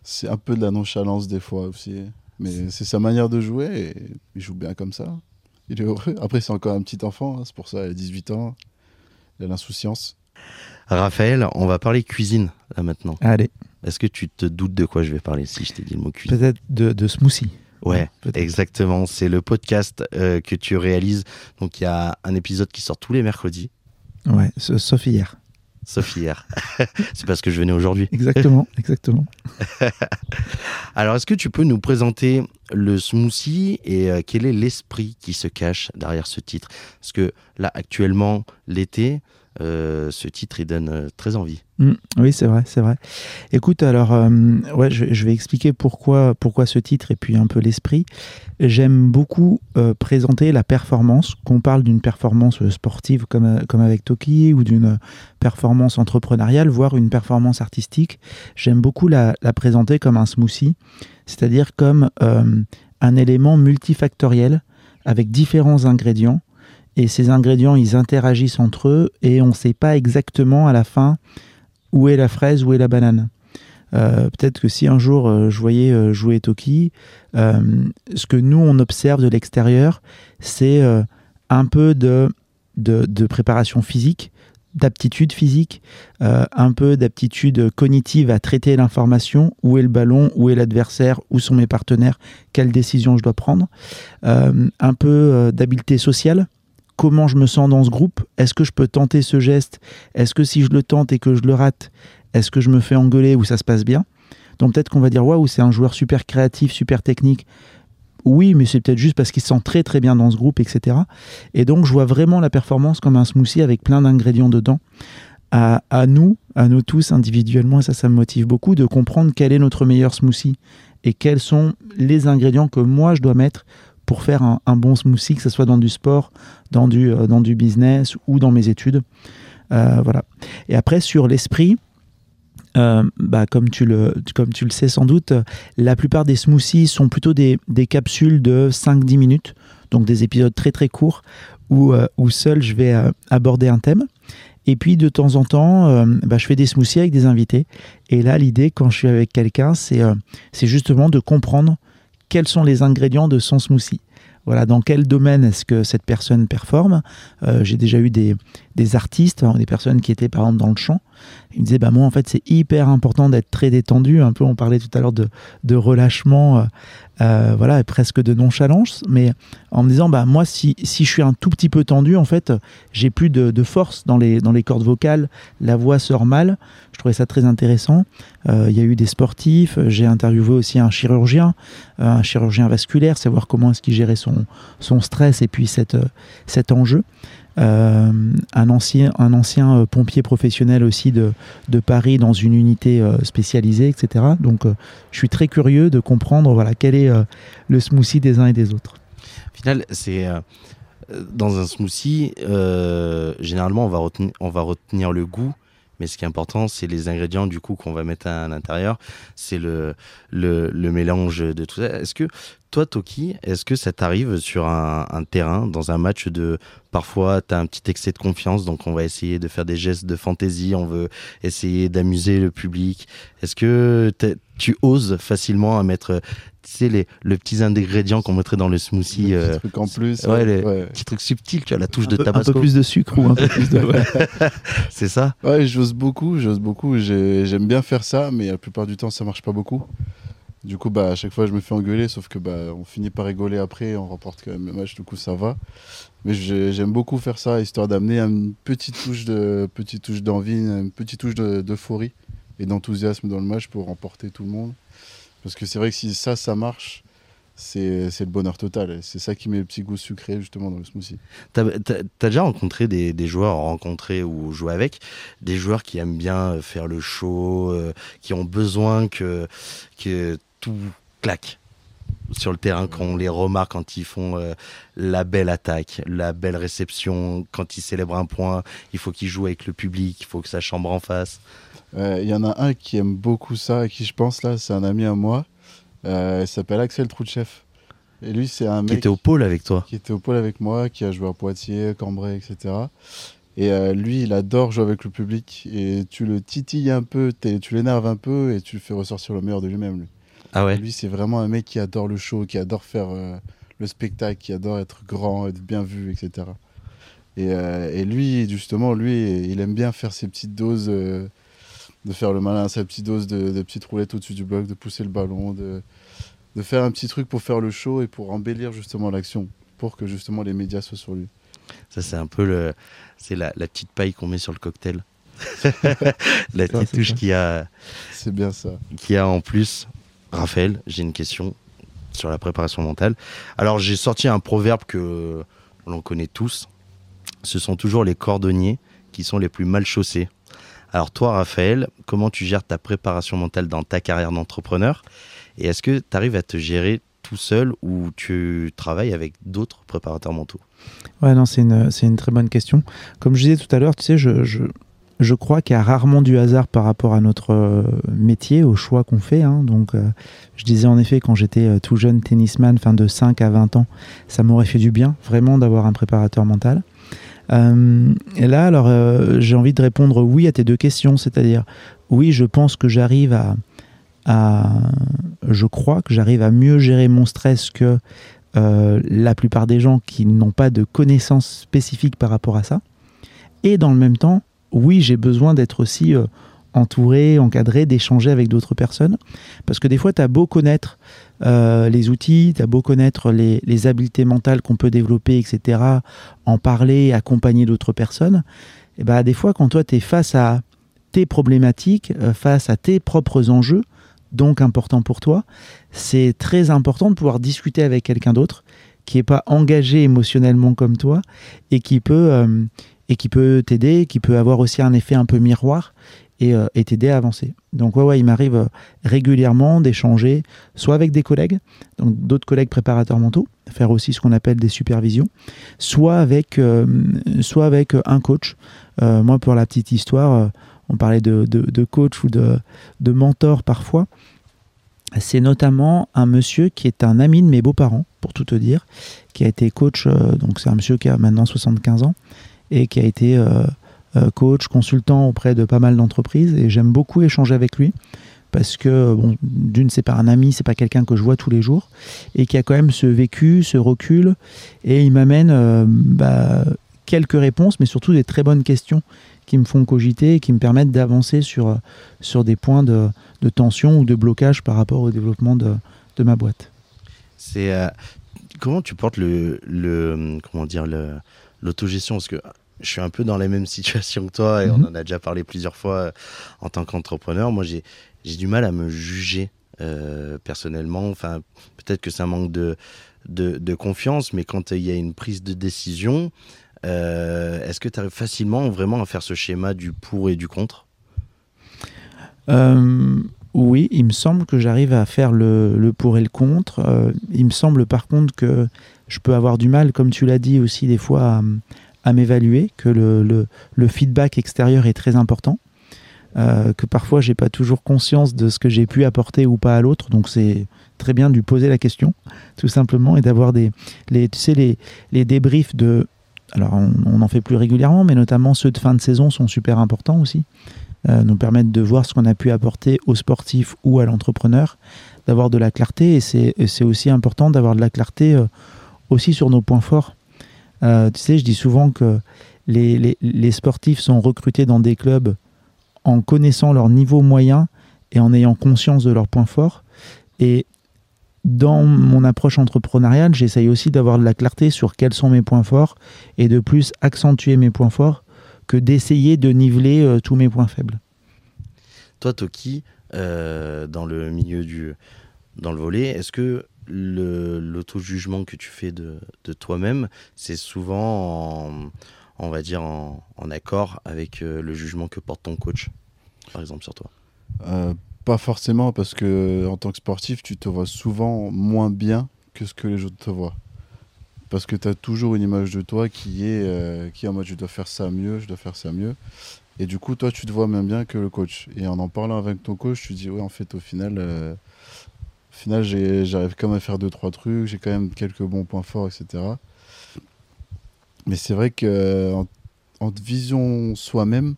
C'est un peu de la nonchalance des fois aussi. Mais c'est sa manière de jouer et il joue bien comme ça. Il est heureux. Après, c'est encore un petit enfant, hein, c'est pour ça, il a 18 ans. Il a l'insouciance. Raphaël, on va parler cuisine là maintenant. Allez, Est-ce que tu te doutes de quoi je vais parler si je t'ai dit le mot cuisine? Peut-être de, de smoothie. Ouais, exactement. C'est le podcast euh, que tu réalises. Donc il y a un épisode qui sort tous les mercredis, Ouais, sa- sauf hier. Sauf hier. C'est parce que je venais aujourd'hui. Exactement, exactement. Alors est-ce que tu peux nous présenter le smoothie et euh, quel est l'esprit qui se cache derrière ce titre? Parce que là actuellement l'été, euh, ce titre il donne euh, très envie. Mm, oui, c'est vrai, c'est vrai. Écoute, alors, euh, ouais, je, vais expliquer pourquoi, pourquoi ce titre et puis un peu l'esprit. J'aime beaucoup présenter la performance, qu'on parle d'une performance sportive comme, comme avec Toki ou d'une performance entrepreneuriale, voire une performance artistique. J'aime beaucoup la, présenter comme un smoothie, c'est-à-dire comme un élément multifactoriel avec différents ingrédients. Et ces ingrédients, ils interagissent entre eux et on ne sait pas exactement à la fin où est la fraise, où est la banane. Euh, Peut-être que si un jour euh, je voyais euh, jouer Toki, ce que nous on observe de l'extérieur, c'est un peu de, de, de préparation physique, d'aptitude physique, un peu d'aptitude cognitive à traiter l'information, où est le ballon, où est l'adversaire, où sont mes partenaires, quelle décision je dois prendre, un peu d'habileté sociale, comment je me sens dans ce groupe, est-ce que je peux tenter ce geste, est-ce que si je le tente et que je le rate, est-ce que je me fais engueuler ou ça se passe bien? Donc peut-être qu'on va dire waouh, c'est un joueur super créatif, super technique. Oui, mais c'est peut-être juste parce qu'il se sent très très bien dans ce groupe, etc. Et donc je vois vraiment la performance comme un smoothie avec plein d'ingrédients dedans. À, nous, à nous tous individuellement, ça, ça me motive beaucoup de comprendre quel est notre meilleur smoothie et quels sont les ingrédients que moi je dois mettre pour faire un, bon smoothie, que ce soit dans du sport, dans du, euh, dans du business ou dans mes études. Euh, voilà. Et après, sur l'esprit, euh, bah, comme, tu le, comme tu le sais sans doute, la plupart des smoothies sont plutôt des, des capsules de 5-10 minutes, donc des épisodes très très courts où, où seul je vais aborder un thème. Et puis de temps en temps, bah, je fais des smoothies avec des invités. Et là, l'idée, quand je suis avec quelqu'un, c'est c'est justement de comprendre quels sont les ingrédients de son smoothie. Voilà, dans quel domaine est-ce que cette personne performe? Euh, J'ai déjà eu des, artistes, hein, des personnes qui étaient par exemple dans le chant. Ils me disaient, bah moi en fait c'est hyper important d'être très détendu. Un peu, on parlait tout à l'heure de, de relâchement, euh, euh, voilà, presque de nonchalance. Mais en me disant, bah moi si, si je suis un tout petit peu tendu, en fait, j'ai plus de, de force dans les, dans les cordes vocales, la voix sort mal. Je trouvais ça très intéressant. Euh, Il y a eu des sportifs, j'ai interviewé aussi un chirurgien, un chirurgien vasculaire, savoir comment est-ce qu'il gérait son, son stress et puis cet enjeu. Euh, un ancien, un ancien euh, pompier professionnel aussi de, de Paris dans une unité euh, spécialisée, etc. Donc je suis très curieux de comprendre voilà, quel est le smoothie des uns et des autres. Au final, c'est dans un smoothie, généralement on va, on va retenir le goût, mais ce qui est important, c'est les ingrédients du coup qu'on va mettre à, l'intérieur, c'est le, le, le mélange de tout ça. Est-ce que toi, Toki, est-ce que ça t'arrive sur un, un terrain, dans un match de parfois tu as un petit excès de confiance, donc on va essayer de faire des gestes de fantaisie, on veut essayer d'amuser le public. Est-ce que tu oses facilement à mettre, sais, les, le petits ingrédients qu'on mettrait dans le smoothie Des euh, petits trucs en plus. ouais, les- ouais. petit truc subtil, tu as la touche un, de peu, un peu tabasco. plus de sucre ou un peu plus de... ouais. C'est ça Ouais, j'ose beaucoup, j'ose beaucoup. j'ai- J'aime bien faire ça, mais la plupart du temps, ça marche pas beaucoup. Du coup, bah, à chaque fois, je me fais engueuler, sauf que bah, on finit par rigoler après, on remporte quand même le match, du coup, ça va. Mais j'ai- j'aime beaucoup faire ça, histoire d'amener une petite touche de petite touche d'envie, une petite touche de- d'euphorie et d'enthousiasme dans le match pour remporter tout le monde. Parce que c'est vrai que si ça, ça marche, c'est le bonheur total. C'est ça qui met le petit goût sucré justement dans le smoothie. T'as t'as déjà rencontré des, joueurs, rencontré ou joué avec, des joueurs qui aiment bien euh, faire le show, euh, qui ont besoin que tout claque? Sur le terrain, qu'on les remarque quand ils font euh, la belle attaque, la belle réception, quand ils célèbrent un point, il faut qu'ils jouent avec le public, il faut que ça chambre en face. Euh, Il y en a un qui aime beaucoup ça, à qui je pense là, c'est un ami à moi. Euh, il s'appelle Axel Troutchev. Et lui, c'est un Qui mec était au pôle avec toi. qui était au pôle avec moi, qui a joué à Poitiers, Cambrai, etc. Et lui, il adore jouer avec le public. Et tu le titilles un peu, tu l'énerves un peu et tu le fais ressortir le meilleur de lui-même. Lui, Ah ouais Lui, c'est vraiment un mec qui adore le show, qui adore faire euh, le spectacle, qui adore être grand, être bien vu, etc. Et, et, lui, justement, lui, il aime bien faire ses petites doses, de faire le malin, sa petite dose de, de petites roulettes au-dessus du bloc, de pousser le ballon, de, de faire un petit truc pour faire le show et pour embellir justement l'action, pour que justement les médias soient sur lui. Ça, c'est un peu le, c'est la, la petite paille qu'on met sur le cocktail. la petite touche qui a. C'est bien ça. Qui a en plus. Raphaël, j'ai une question sur la préparation mentale. Alors, j'ai sorti un proverbe que l'on connaît tous. Ce sont toujours les cordonniers qui sont les plus mal chaussés. Alors, toi, Raphaël, comment tu gères ta préparation mentale dans ta carrière d'entrepreneur? Et est-ce que tu arrives à te gérer tout seul ou tu travailles avec d'autres préparateurs mentaux? Ouais, non, c'est une, une, très bonne question. Comme je disais tout à l'heure, tu sais, je, je, je crois qu'il y a rarement du hasard par rapport à notre euh, métier, au choix qu'on fait. Hein. Donc, euh, je disais en effet, quand j'étais euh, tout jeune tennisman, fin de 5 à 20 ans, ça m'aurait fait du bien, vraiment, d'avoir un préparateur mental. et là, alors, j'ai envie de répondre oui à tes deux questions, c'est-à-dire, oui, je pense que j'arrive à, je crois que j'arrive à mieux gérer mon stress que la plupart des gens qui n'ont pas de connaissances spécifiques par rapport à ça. Et dans le même temps, oui, j'ai besoin d'être aussi euh, entouré, encadré, d'échanger avec d'autres personnes. Parce que des fois, tu as beau connaître euh, les outils, tu as beau connaître les, habiletés mentales qu'on peut développer, etc., en parler, accompagner d'autres personnes. Et bah, des fois, quand toi, tu es face à tes problématiques, euh, face à tes propres enjeux, donc importants pour toi, c'est très important de pouvoir discuter avec quelqu'un d'autre qui n'est pas engagé émotionnellement comme toi et qui peut, et qui peut t'aider, qui peut avoir aussi un effet un peu miroir et, euh, t'aider à avancer. Donc ouais, ouais il m'arrive euh, régulièrement d'échanger, soit avec des collègues, donc d'autres collègues préparateurs mentaux, faire aussi ce qu'on appelle des supervisions, soit avec, euh, soit avec un coach. moi, pour la petite histoire, on parlait de, coach ou de mentor parfois. C'est notamment un monsieur qui est un ami de mes beaux-parents, pour tout te dire, qui a été coach, donc c'est un monsieur qui a maintenant 75 ans, et qui a été euh, euh, coach, consultant auprès de pas mal d'entreprises. Et j'aime beaucoup échanger avec lui parce que, bon, d'une, c'est pas un ami, c'est pas quelqu'un que je vois tous les jours, et qui a quand même ce vécu, ce recul, et il m'amène euh, bah, quelques réponses, mais surtout des très bonnes questions qui me font cogiter et qui me permettent d'avancer sur, sur des points de, de, tension ou de blocage par rapport au développement de, de ma boîte. C'est comment tu portes le, le comment dire l'autogestion? Parce que je suis un peu dans la même situation que toi et on mhm. en a déjà parlé plusieurs fois euh, en tant qu'entrepreneur. Moi, j'ai du mal à me juger euh, personnellement. Enfin, peut-être que c'est un manque de, de, confiance, mais quand il y a une prise de décision, euh, est-ce que tu arrives facilement vraiment à faire ce schéma du pour et du contre? Oui, il me semble que j'arrive à faire le, le, pour et le contre. il me semble par contre que je peux avoir du mal, comme tu l'as dit aussi des fois, à à m'évaluer, que le, feedback extérieur est très important, euh, que parfois j'ai pas toujours conscience de ce que j'ai pu apporter ou pas à l'autre, donc c'est très bien de lui poser la question, tout simplement, et d'avoir des, les, tu sais, les, débriefs de, alors on n'en fait plus régulièrement, mais notamment ceux de fin de saison sont super importants aussi, euh, nous permettent de voir ce qu'on a pu apporter aux sportifs ou à l'entrepreneur, d'avoir de la clarté, et c'est aussi important d'avoir de la clarté euh, aussi sur nos points forts. Euh, tu sais, je dis souvent que les, sportifs sont recrutés dans des clubs en connaissant leur niveau moyen et en ayant conscience de leurs points forts. Et dans mon approche entrepreneuriale, j'essaye aussi d'avoir de la clarté sur quels sont mes points forts et de plus accentuer mes points forts que d'essayer de niveler euh, tous mes points faibles. Toi, Toki, euh, dans le milieu du dans le volet, est-ce que l'auto-jugement que tu fais de, toi-même, c'est souvent, en, on va dire, en, accord avec euh, le jugement que porte ton coach, par exemple, sur toi euh, Pas forcément, parce que en tant que sportif, tu te vois souvent moins bien que ce que les autres te voient. Parce que tu as toujours une image de toi qui est, euh, qui en mode je dois faire ça mieux, je dois faire ça mieux. Et du coup, toi, tu te vois même bien que le coach. Et en en parlant avec ton coach, tu dis, oui, en fait, au final, au final, j'arrive quand même à faire deux, trois trucs, j'ai quand même quelques bons points forts, etc. Mais c'est vrai qu'en en, vision soi-même,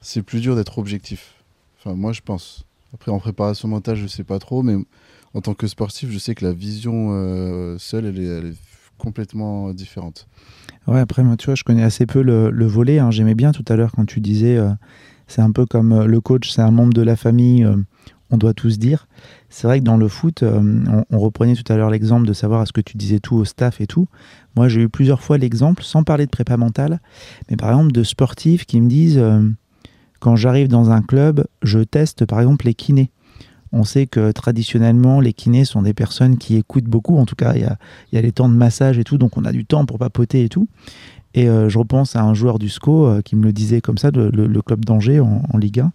c'est plus dur d'être objectif. Enfin, moi, je pense. Après, en préparation mentale, je sais pas trop, mais en tant que sportif, je sais que la vision euh, seule, elle est, complètement différentes. Ouais, après, moi, tu vois, je connais assez peu le, le volet. Hein. J'aimais bien tout à l'heure quand tu disais, euh, c'est un peu comme euh, le coach, c'est un membre de la famille, on doit tous dire. C'est vrai que dans le foot, on, on, reprenait tout à l'heure l'exemple de savoir est-ce que tu disais tout au staff et tout. Moi, j'ai eu plusieurs fois l'exemple, sans parler de prépa mentale, mais par exemple de sportifs qui me disent, quand j'arrive dans un club, je teste par exemple les kinés. On sait que traditionnellement, les kinés sont des personnes qui écoutent beaucoup. En tout cas, il y a, y les temps de massage et tout, donc on a du temps pour papoter et tout. Et euh, je repense à un joueur du SCO euh, qui me le disait comme ça, le club d'Angers en, en, Ligue 1,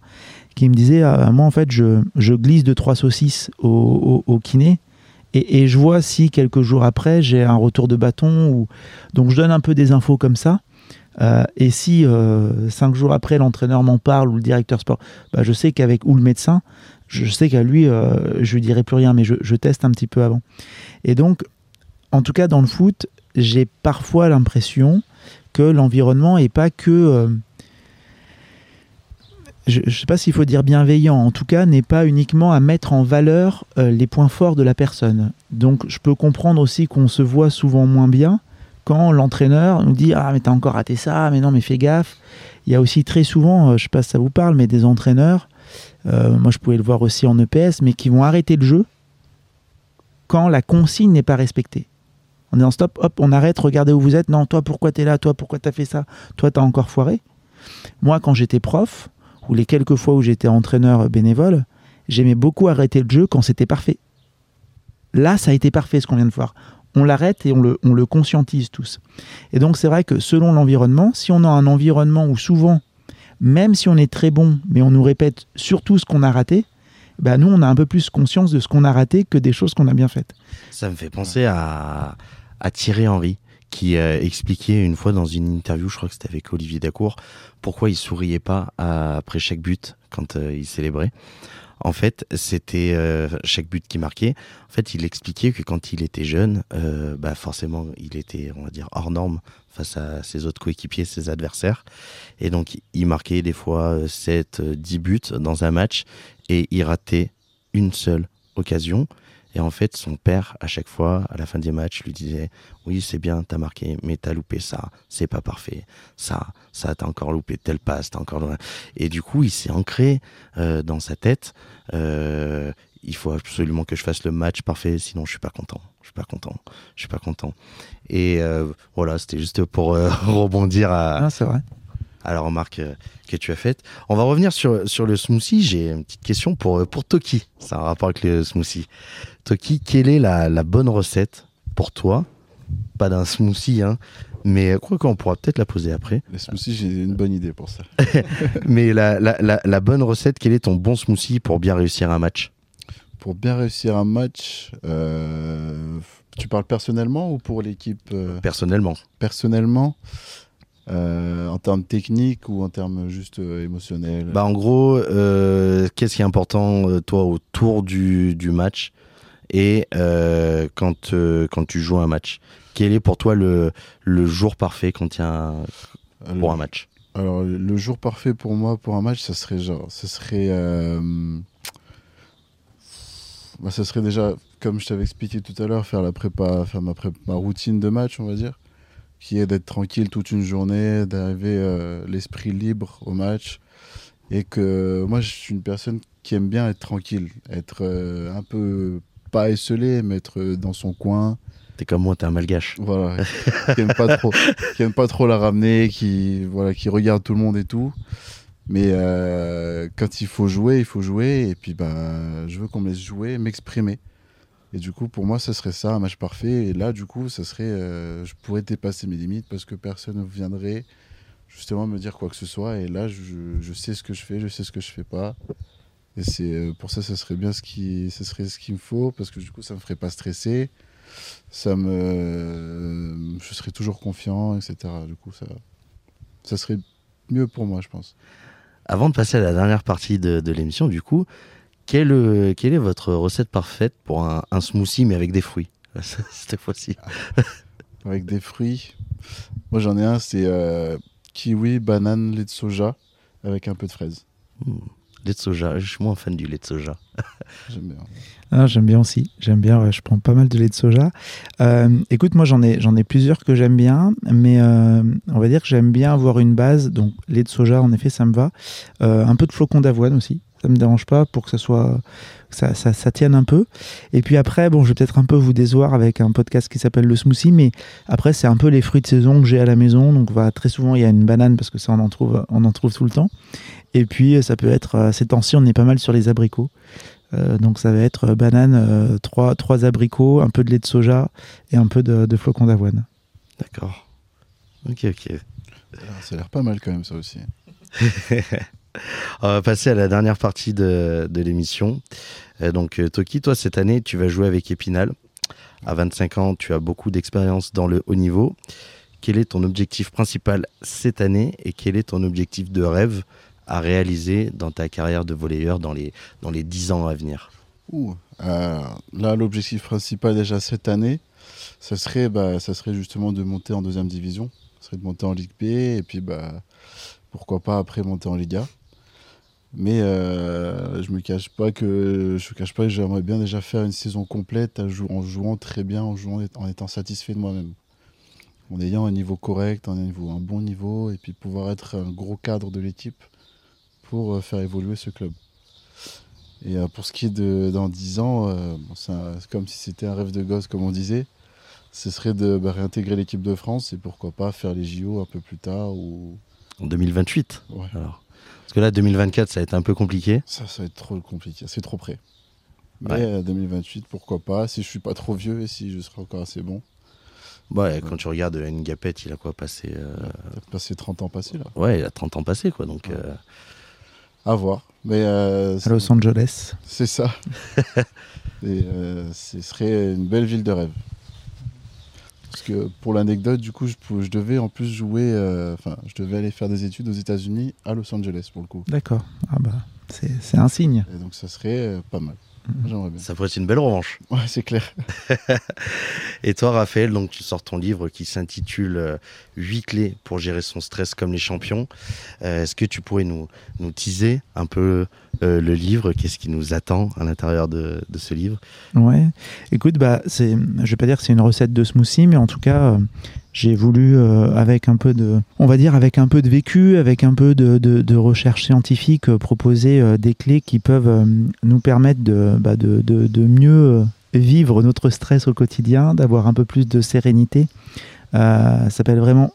qui me disait ah, Moi, en fait, je, je, glisse de trois saucisses au, au, kiné. Et, et, je vois si quelques jours après, j'ai un retour de bâton. Ou... Donc, je donne un peu des infos comme ça. Euh, et si euh, cinq jours après l'entraîneur m'en parle ou le directeur sport, bah, je sais qu'avec ou le médecin, je sais qu'à lui, euh, je lui dirai plus rien, mais je, je, teste un petit peu avant. Et donc, en tout cas dans le foot, j'ai parfois l'impression que l'environnement est pas que je ne sais pas s'il faut dire bienveillant, en tout cas, n'est pas uniquement à mettre en valeur euh, les points forts de la personne. Donc, je peux comprendre aussi qu'on se voit souvent moins bien, quand l'entraîneur nous dit Ah, mais t'as encore raté ça, mais non, mais fais gaffe. Il y a aussi très souvent, euh, je sais pas si ça vous parle, mais des entraîneurs, euh, moi je pouvais le voir aussi en EPS, mais qui vont arrêter le jeu quand la consigne n'est pas respectée. On est en stop, hop, on arrête, regardez où vous êtes. Non, toi, pourquoi t'es là? Toi, pourquoi t'as fait ça? Toi, t'as encore foiré? Moi, quand j'étais prof, ou les quelques fois où j'étais entraîneur bénévole, j'aimais beaucoup arrêter le jeu quand c'était parfait. Là, ça a été parfait ce qu'on vient de voir on l'arrête et on le, on le, conscientise tous. Et donc c'est vrai que selon l'environnement, si on a un environnement où souvent, même si on est très bon, mais on nous répète surtout ce qu'on a raté, bah nous on a un peu plus conscience de ce qu'on a raté que des choses qu'on a bien faites. Ça me fait penser à, à Thierry Henry qui euh, expliquait une fois dans une interview, je crois que c'était avec Olivier Dacour, pourquoi il souriait pas après chaque but quand euh, il célébrait. En fait, c'était euh, chaque but qui marquait. En fait, il expliquait que quand il était jeune, euh, bah forcément, il était, on va dire, hors norme face à ses autres coéquipiers, ses adversaires. Et donc, il marquait des fois 7, 10 buts dans un match et il ratait une seule occasion. Et en fait, son père, à chaque fois, à la fin des matchs, lui disait Oui, c'est bien, t'as marqué, mais t'as loupé ça, c'est pas parfait. Ça, ça, t'as encore loupé telle passe, t'as encore. Et du coup, il s'est ancré euh, dans sa tête euh, Il faut absolument que je fasse le match parfait, sinon je suis pas content. Je suis pas content. Je suis pas content. Et euh, voilà, c'était juste pour rebondir à. Ah, c'est vrai à la remarque que tu as faite. On va revenir sur, sur le smoothie. J'ai une petite question pour, pour Toki. C'est un rapport avec le smoothie. Toki, quelle est la, la bonne recette pour toi? Pas d'un smoothie, hein, mais quoi qu'on pourra peut-être la poser après. Les smoothies, j'ai une bonne idée pour ça. mais la, la, la, la, bonne recette, quel est ton bon smoothie pour bien réussir un match? Pour bien réussir un match, euh, tu parles personnellement ou pour l'équipe euh... Personnellement. Personnellement euh, en termes techniques ou en termes juste euh, émotionnels? Bah En gros, euh, qu'est-ce qui est important, toi, autour du, du match et quand, quand tu joues un match? Quel est pour toi le, le jour parfait quand il y a un, pour un match? Alors, le jour parfait pour moi, pour un match, ça serait genre, ça serait... Bah, ça serait déjà, comme je t'avais expliqué tout à l'heure, faire la prépa, faire ma, prépa, ma routine de match, on va dire qui est d'être tranquille toute une journée, d'arriver euh, l'esprit libre au match. Et que moi, je suis une personne qui aime bien être tranquille, être euh, un peu pas esselé, mais être dans son coin. T'es comme moi, t'es un malgache. Voilà, qui aime pas trop, qui aime pas trop la ramener, qui voilà, qui regarde tout le monde et tout. Mais euh, quand il faut jouer, il faut jouer. Et puis, bah, je veux qu'on me laisse jouer, m'exprimer. Et du coup, pour moi, ça serait ça, un match parfait. Et là, du coup, ça serait, euh, je pourrais dépasser mes limites parce que personne ne viendrait justement me dire quoi que ce soit. Et là, je, sais ce que je fais, je sais ce que je fais pas. Et c'est euh, pour ça, ça serait bien ce qui, ce serait ce qu'il me faut parce que du coup, ça me ferait pas stresser. Ça me, je serais toujours confiant, etc. Du coup, ça, ça serait mieux pour moi, je pense. Avant de passer à la dernière partie de l'émission, du coup, quelle, euh, quelle, est votre recette parfaite pour un, un smoothie mais avec des fruits cette fois-ci? Avec des fruits Moi j'en ai un, c'est euh, kiwi, banane, lait de soja avec un peu de fraise. Mmh. Lait de soja, je suis moins fan du lait de soja. J'aime bien. Ah, j'aime bien aussi. J'aime bien. ouais, je prends pas mal de lait de soja. Euh, écoute, moi j'en ai j'en ai plusieurs que j'aime bien, mais euh, on va dire que j'aime bien avoir une base. Donc lait de soja, en effet, ça me va. Euh, un peu de flocons d'avoine aussi. Ça me dérange pas pour que ça soit que ça, ça, ça tienne un peu. Et puis après, bon, je vais peut-être un peu vous décevoir avec un podcast qui s'appelle le smoothie, mais après c'est un peu les fruits de saison que j'ai à la maison. Donc va très souvent il y a une banane parce que ça on en trouve on en trouve tout le temps. Et puis ça peut être euh, ces temps-ci on est pas mal sur les abricots. Euh, donc ça va être euh, banane, euh, trois, trois abricots, un peu de lait de soja et un peu de, de flocons d'avoine. D'accord. Ok, ok. Ah, Ça a l'air pas mal quand même, ça aussi. On va passer à la dernière partie de, l'émission. Euh, donc, euh, Toki, toi, cette année, tu vas jouer avec Épinal. À 25 ans, tu as beaucoup d'expérience dans le haut niveau. Quel est ton objectif principal cette année et quel est ton objectif de rêve à réaliser dans ta carrière de volleyeur dans les, dans les 10 ans à venir? Euh, là, l'objectif principal déjà cette année, ça serait, bah, ça serait justement de monter en deuxième division. Ça serait de monter en Ligue B et puis bah, pourquoi pas après monter en Liga. Mais euh, je me cache pas que je me cache pas que j'aimerais bien déjà faire une saison complète en jouant très bien, en jouant en étant satisfait de moi-même, en ayant un niveau correct, un niveau, un bon niveau et puis pouvoir être un gros cadre de l'équipe pour euh, faire évoluer ce club. Et euh, pour ce qui est de dans 10 ans, euh, bon, c'est comme si c'était un rêve de gosse, comme on disait. Ce serait de bah, réintégrer l'équipe de France et pourquoi pas faire les JO un peu plus tard. Ou... En 2028 Ouais. alors. Parce que là, 2024, ça va être un peu compliqué. Ça, ça va être trop compliqué, c'est trop près. Mais Ouais. euh, 2028, pourquoi pas, si je suis pas trop vieux et si je serai encore assez bon. Ouais, quand tu regardes euh, Ngapet, il a quoi passé euh, Il a passé 30 ans passés là. Ouais, il a 30 ans passé, quoi. Donc, Ouais. euh, À voir. Mais euh, À Los Angeles. c'est ça. et euh, ce serait une belle ville de rêve. Parce que pour l'anecdote, du coup, je, devais en plus jouer, euh, enfin, je devais aller faire des études aux États-Unis à Los Angeles pour le coup. D'accord. Ah bah, c'est un signe. Et donc ça serait euh, pas mal. Mhm. J'aimerais bien. ça pourrait être une belle revanche. Ouais, c'est clair. Et toi, Raphaël, donc tu sors ton livre qui s'intitule euh, 8 clés pour gérer son stress comme les champions. Euh, Est-ce que tu pourrais nous, nous teaser un peu euh, le livre Qu'est-ce qui nous attend à l'intérieur de, ce livre? Ouais. Écoute, bah, c'est, je vais pas dire que c'est une recette de smoothie, mais en tout cas, euh, j'ai voulu euh, avec un peu de, on va dire avec un peu de vécu, avec un peu de, de, recherche scientifique, proposer des clés qui peuvent nous permettre de, bah, de, mieux vivre notre stress au quotidien, d'avoir un peu plus de sérénité. Ça s'appelle vraiment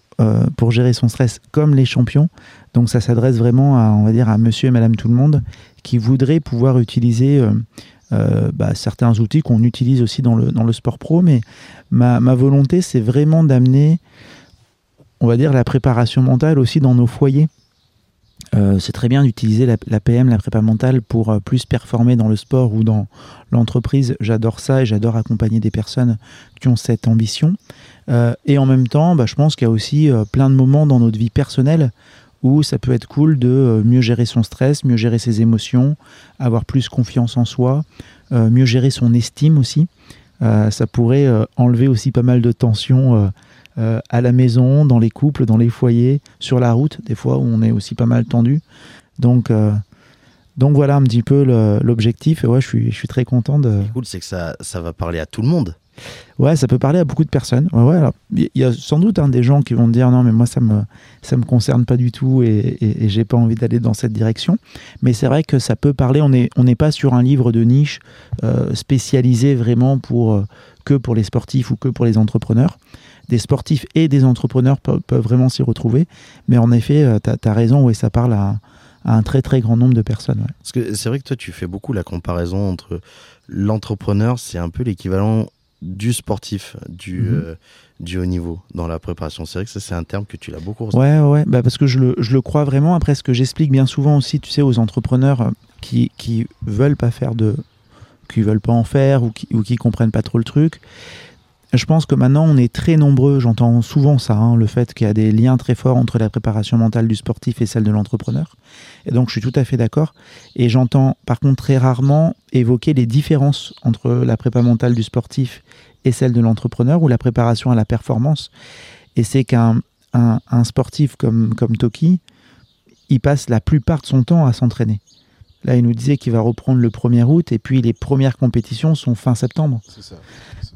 pour gérer son stress comme les champions. Donc ça s'adresse vraiment à, on va dire, à monsieur et madame tout le monde qui voudraient pouvoir utiliser euh, euh, bah, certains outils qu'on utilise aussi dans le, dans le sport pro. Mais ma, ma volonté, c'est vraiment d'amener, on va dire, la préparation mentale aussi dans nos foyers. Euh, c'est très bien d'utiliser la, PM, la prépa mentale, pour plus performer dans le sport ou dans l'entreprise. J'adore ça et j'adore accompagner des personnes qui ont cette ambition. Et en même temps, bah, je pense qu'il y a aussi plein de moments dans notre vie personnelle où ça peut être cool de euh, mieux gérer son stress, mieux gérer ses émotions, avoir plus confiance en soi, euh, mieux gérer son estime aussi. Euh, ça pourrait enlever aussi pas mal de tensions à la maison, dans les couples, dans les foyers, sur la route, des fois où on est aussi pas mal tendu. Donc, donc voilà un petit peu l'objectif. Et ouais, je suis, je suis très content de, Ce qui est cool, c'est que ça, ça va parler à tout le monde. Ouais, ça peut parler à beaucoup de personnes. Ouais, alors, il y a sans doute hein, des gens qui vont dire non, mais moi ça me ça me concerne pas du tout et, et, et j'ai pas envie d'aller dans cette direction. Mais c'est vrai que ça peut parler. On n'est on n'est pas sur un livre de niche euh, spécialisé vraiment pour euh, que pour les sportifs ou que pour les entrepreneurs. Des sportifs et des entrepreneurs peuvent, vraiment s'y retrouver. Mais en effet, tu as, raison, ouais, ça parle à, un très très grand nombre de personnes. Parce que c'est vrai que toi, tu fais beaucoup la comparaison entre l'entrepreneur, c'est un peu l'équivalent du sportif, du, Mhm. euh, du haut niveau dans la préparation. C'est vrai que ça, c'est un terme que tu l'as beaucoup ressenti. Ouais, ouais, bah parce que je le, je le crois vraiment. Après, ce que j'explique bien souvent aussi, tu sais, aux entrepreneurs euh, qui, qui veulent pas faire de. qui veulent pas en faire ou qui, ou qui comprennent pas trop le truc. Je pense que maintenant, on est très nombreux, j'entends souvent ça, hein, le fait qu'il y a des liens très forts entre la préparation mentale du sportif et celle de l'entrepreneur. Et donc, je suis tout à fait d'accord. Et j'entends, par contre, très rarement évoquer les différences entre la prépa mentale du sportif et celle de l'entrepreneur ou la préparation à la performance. Et c'est qu'un un, un sportif comme, comme Toki, il passe la plupart de son temps à s'entraîner. Là, il nous disait qu'il va reprendre le 1er août et puis les premières compétitions sont fin septembre. C'est ça.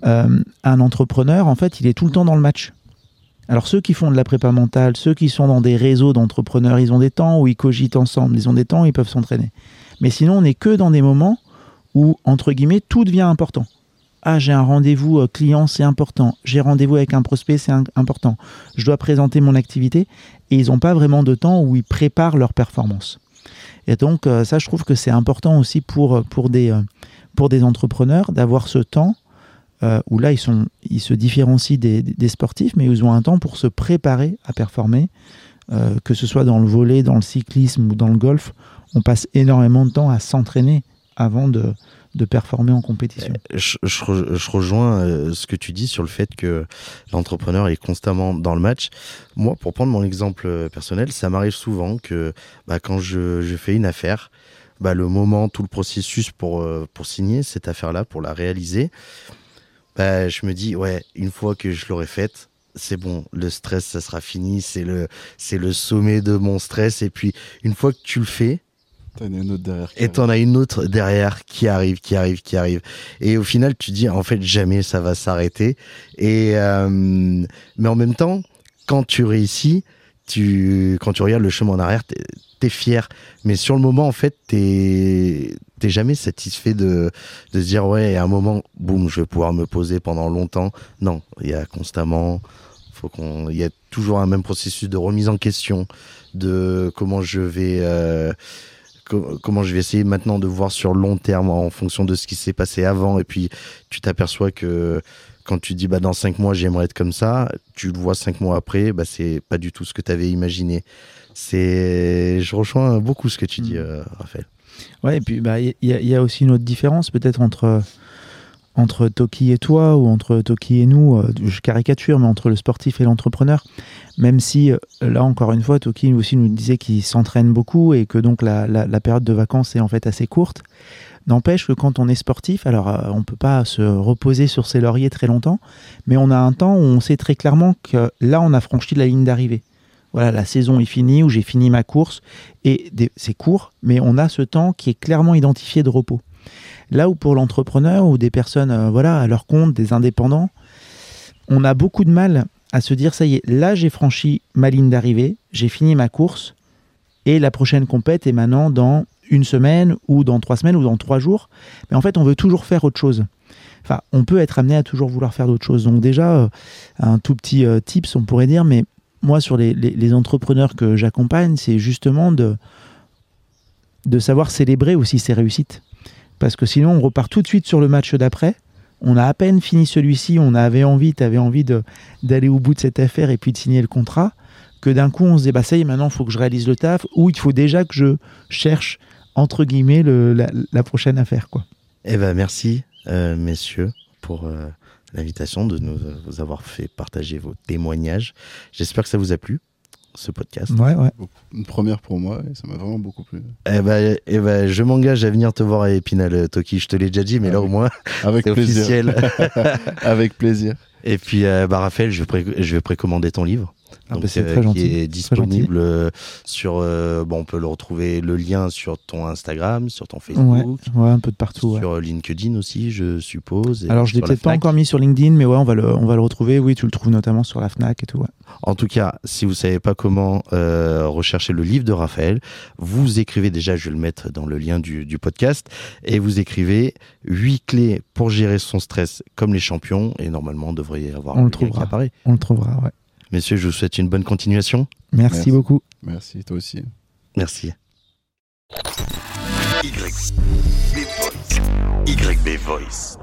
Euh, un entrepreneur, en fait, il est tout le temps dans le match. Alors ceux qui font de la prépa mentale, ceux qui sont dans des réseaux d'entrepreneurs, ils ont des temps où ils cogitent ensemble, ils ont des temps où ils peuvent s'entraîner. Mais sinon, on n'est que dans des moments où, entre guillemets, tout devient important. Ah, j'ai un rendez-vous euh, client, c'est important. J'ai rendez-vous avec un prospect, c'est important. Je dois présenter mon activité. Et ils n'ont pas vraiment de temps où ils préparent leur performance. Et donc, euh, ça, je trouve que c'est important aussi pour, pour, des, pour des entrepreneurs d'avoir ce temps où là, ils, se différencient des, sportifs, mais ils ont un temps pour se préparer à performer, que ce soit dans le volet, dans le cyclisme ou dans le golf. On passe énormément de temps à s'entraîner avant de, performer en compétition. Euh, je, rejoins euh, ce que tu dis sur le fait que l'entrepreneur est constamment dans le match. Moi, pour prendre mon exemple euh, personnel, ça m'arrive souvent que bah, quand je, fais une affaire, bah, le moment, tout le processus pour signer cette affaire-là, pour la réaliser, bah, je me dis, ouais, une fois que je l'aurai faite, c'est bon, le stress, ça sera fini, c'est le, c'est le sommet de mon stress. Et puis, une fois que tu le fais, T'en as une autre derrière. Et t'en as une autre derrière qui arrive, qui arrive, qui arrive. Et au final, tu dis, en fait, jamais ça va s'arrêter. Et euh, mais en même temps, quand tu réussis, tu, quand tu regardes le chemin en arrière, t'es es fier. Mais sur le moment, en fait, t'es t'es jamais satisfait de, de se dire, ouais, à un moment, boum, je vais pouvoir me poser pendant longtemps. Non, il y a constamment, faut qu'on, il y a toujours un même processus de remise en question de comment je vais. Euh, comment je vais essayer maintenant de voir sur long terme en fonction de ce qui s'est passé avant. Et puis, tu t'aperçois que quand tu dis bah, dans cinq mois, j'aimerais être comme ça, tu le vois cinq mois après, bah, c'est pas du tout ce que tu avais imaginé. C'est, je rejoins beaucoup ce que tu dis, mm. euh, Raphaël. Ouais, et puis bah, il y, y, a aussi une autre différence peut-être entre entre Toki et toi ou entre Toki et nous, euh, je caricature, mais entre le sportif et l'entrepreneur. Même si, euh, là encore une fois, Toki aussi nous disait qu'il s'entraîne beaucoup et que donc la, période de vacances est en fait assez courte. N'empêche que quand on est sportif, alors euh, on ne peut pas se reposer sur ses lauriers très longtemps, mais on a un temps où on sait très clairement que là, on a franchi la ligne d'arrivée. Voilà, la saison est finie, où j'ai fini ma course, et c'est court, mais on a ce temps qui est clairement identifié de repos. Là où pour l'entrepreneur ou des personnes euh, voilà, à leur compte, des indépendants, on a beaucoup de mal à se dire ça y est, là j'ai franchi ma ligne d'arrivée, j'ai fini ma course et la prochaine compète est maintenant dans une semaine ou dans trois semaines ou dans trois jours. Mais en fait, on veut toujours faire autre chose. Enfin, on peut être amené à toujours vouloir faire d'autres choses. Donc déjà, euh, un tout petit euh, tips, on pourrait dire, mais moi sur les, entrepreneurs que j'accompagne, c'est justement de, de savoir célébrer aussi ses réussites parce que sinon on repart tout de suite sur le match d'après. On a à peine fini celui-ci, on avait envie, tu avais envie d'aller au bout de cette affaire et puis de signer le contrat, que d'un coup on se dit bah ça y est, maintenant il faut que je réalise le taf, ou il faut déjà que je cherche entre guillemets la, prochaine affaire quoi. Eh ben merci euh, messieurs pour euh, l'invitation de nous avoir fait partager vos témoignages. J'espère que ça vous a plu ce podcast. Ouais, ouais. Une première pour moi et ça m'a vraiment beaucoup plu. Eh ben, eh ben, je m'engage à venir te voir à Épinal, Toki. Je te l'ai déjà dit, mais là au moins, avec plaisir. officiel. avec plaisir. Et puis, euh, bah, Raphaël, je vais, je vais précommander ton livre. Ah, bah, euh, qui est disponible euh, sur. Euh, bon, on peut le retrouver le lien sur ton Instagram, sur ton Facebook, ouais, un peu de partout, sur LinkedIn aussi, je suppose. Alors je l'ai peut-être pas encore mis sur LinkedIn, mais ouais, on va le, on va le retrouver. Oui, tu le trouves notamment sur la Fnac et tout. En tout cas, si vous savez pas comment rechercher le livre de Raphaël, vous écrivez déjà, je vais le mettre dans le lien du, du podcast, et vous écrivez 8 clés pour gérer son stress comme les champions, et normalement on devrait y avoir on le trouvera. On le trouvera, ouais. Messieurs, je vous souhaite une bonne continuation. Merci, beaucoup. Merci, toi aussi. Merci. YB Voice. YB Voice.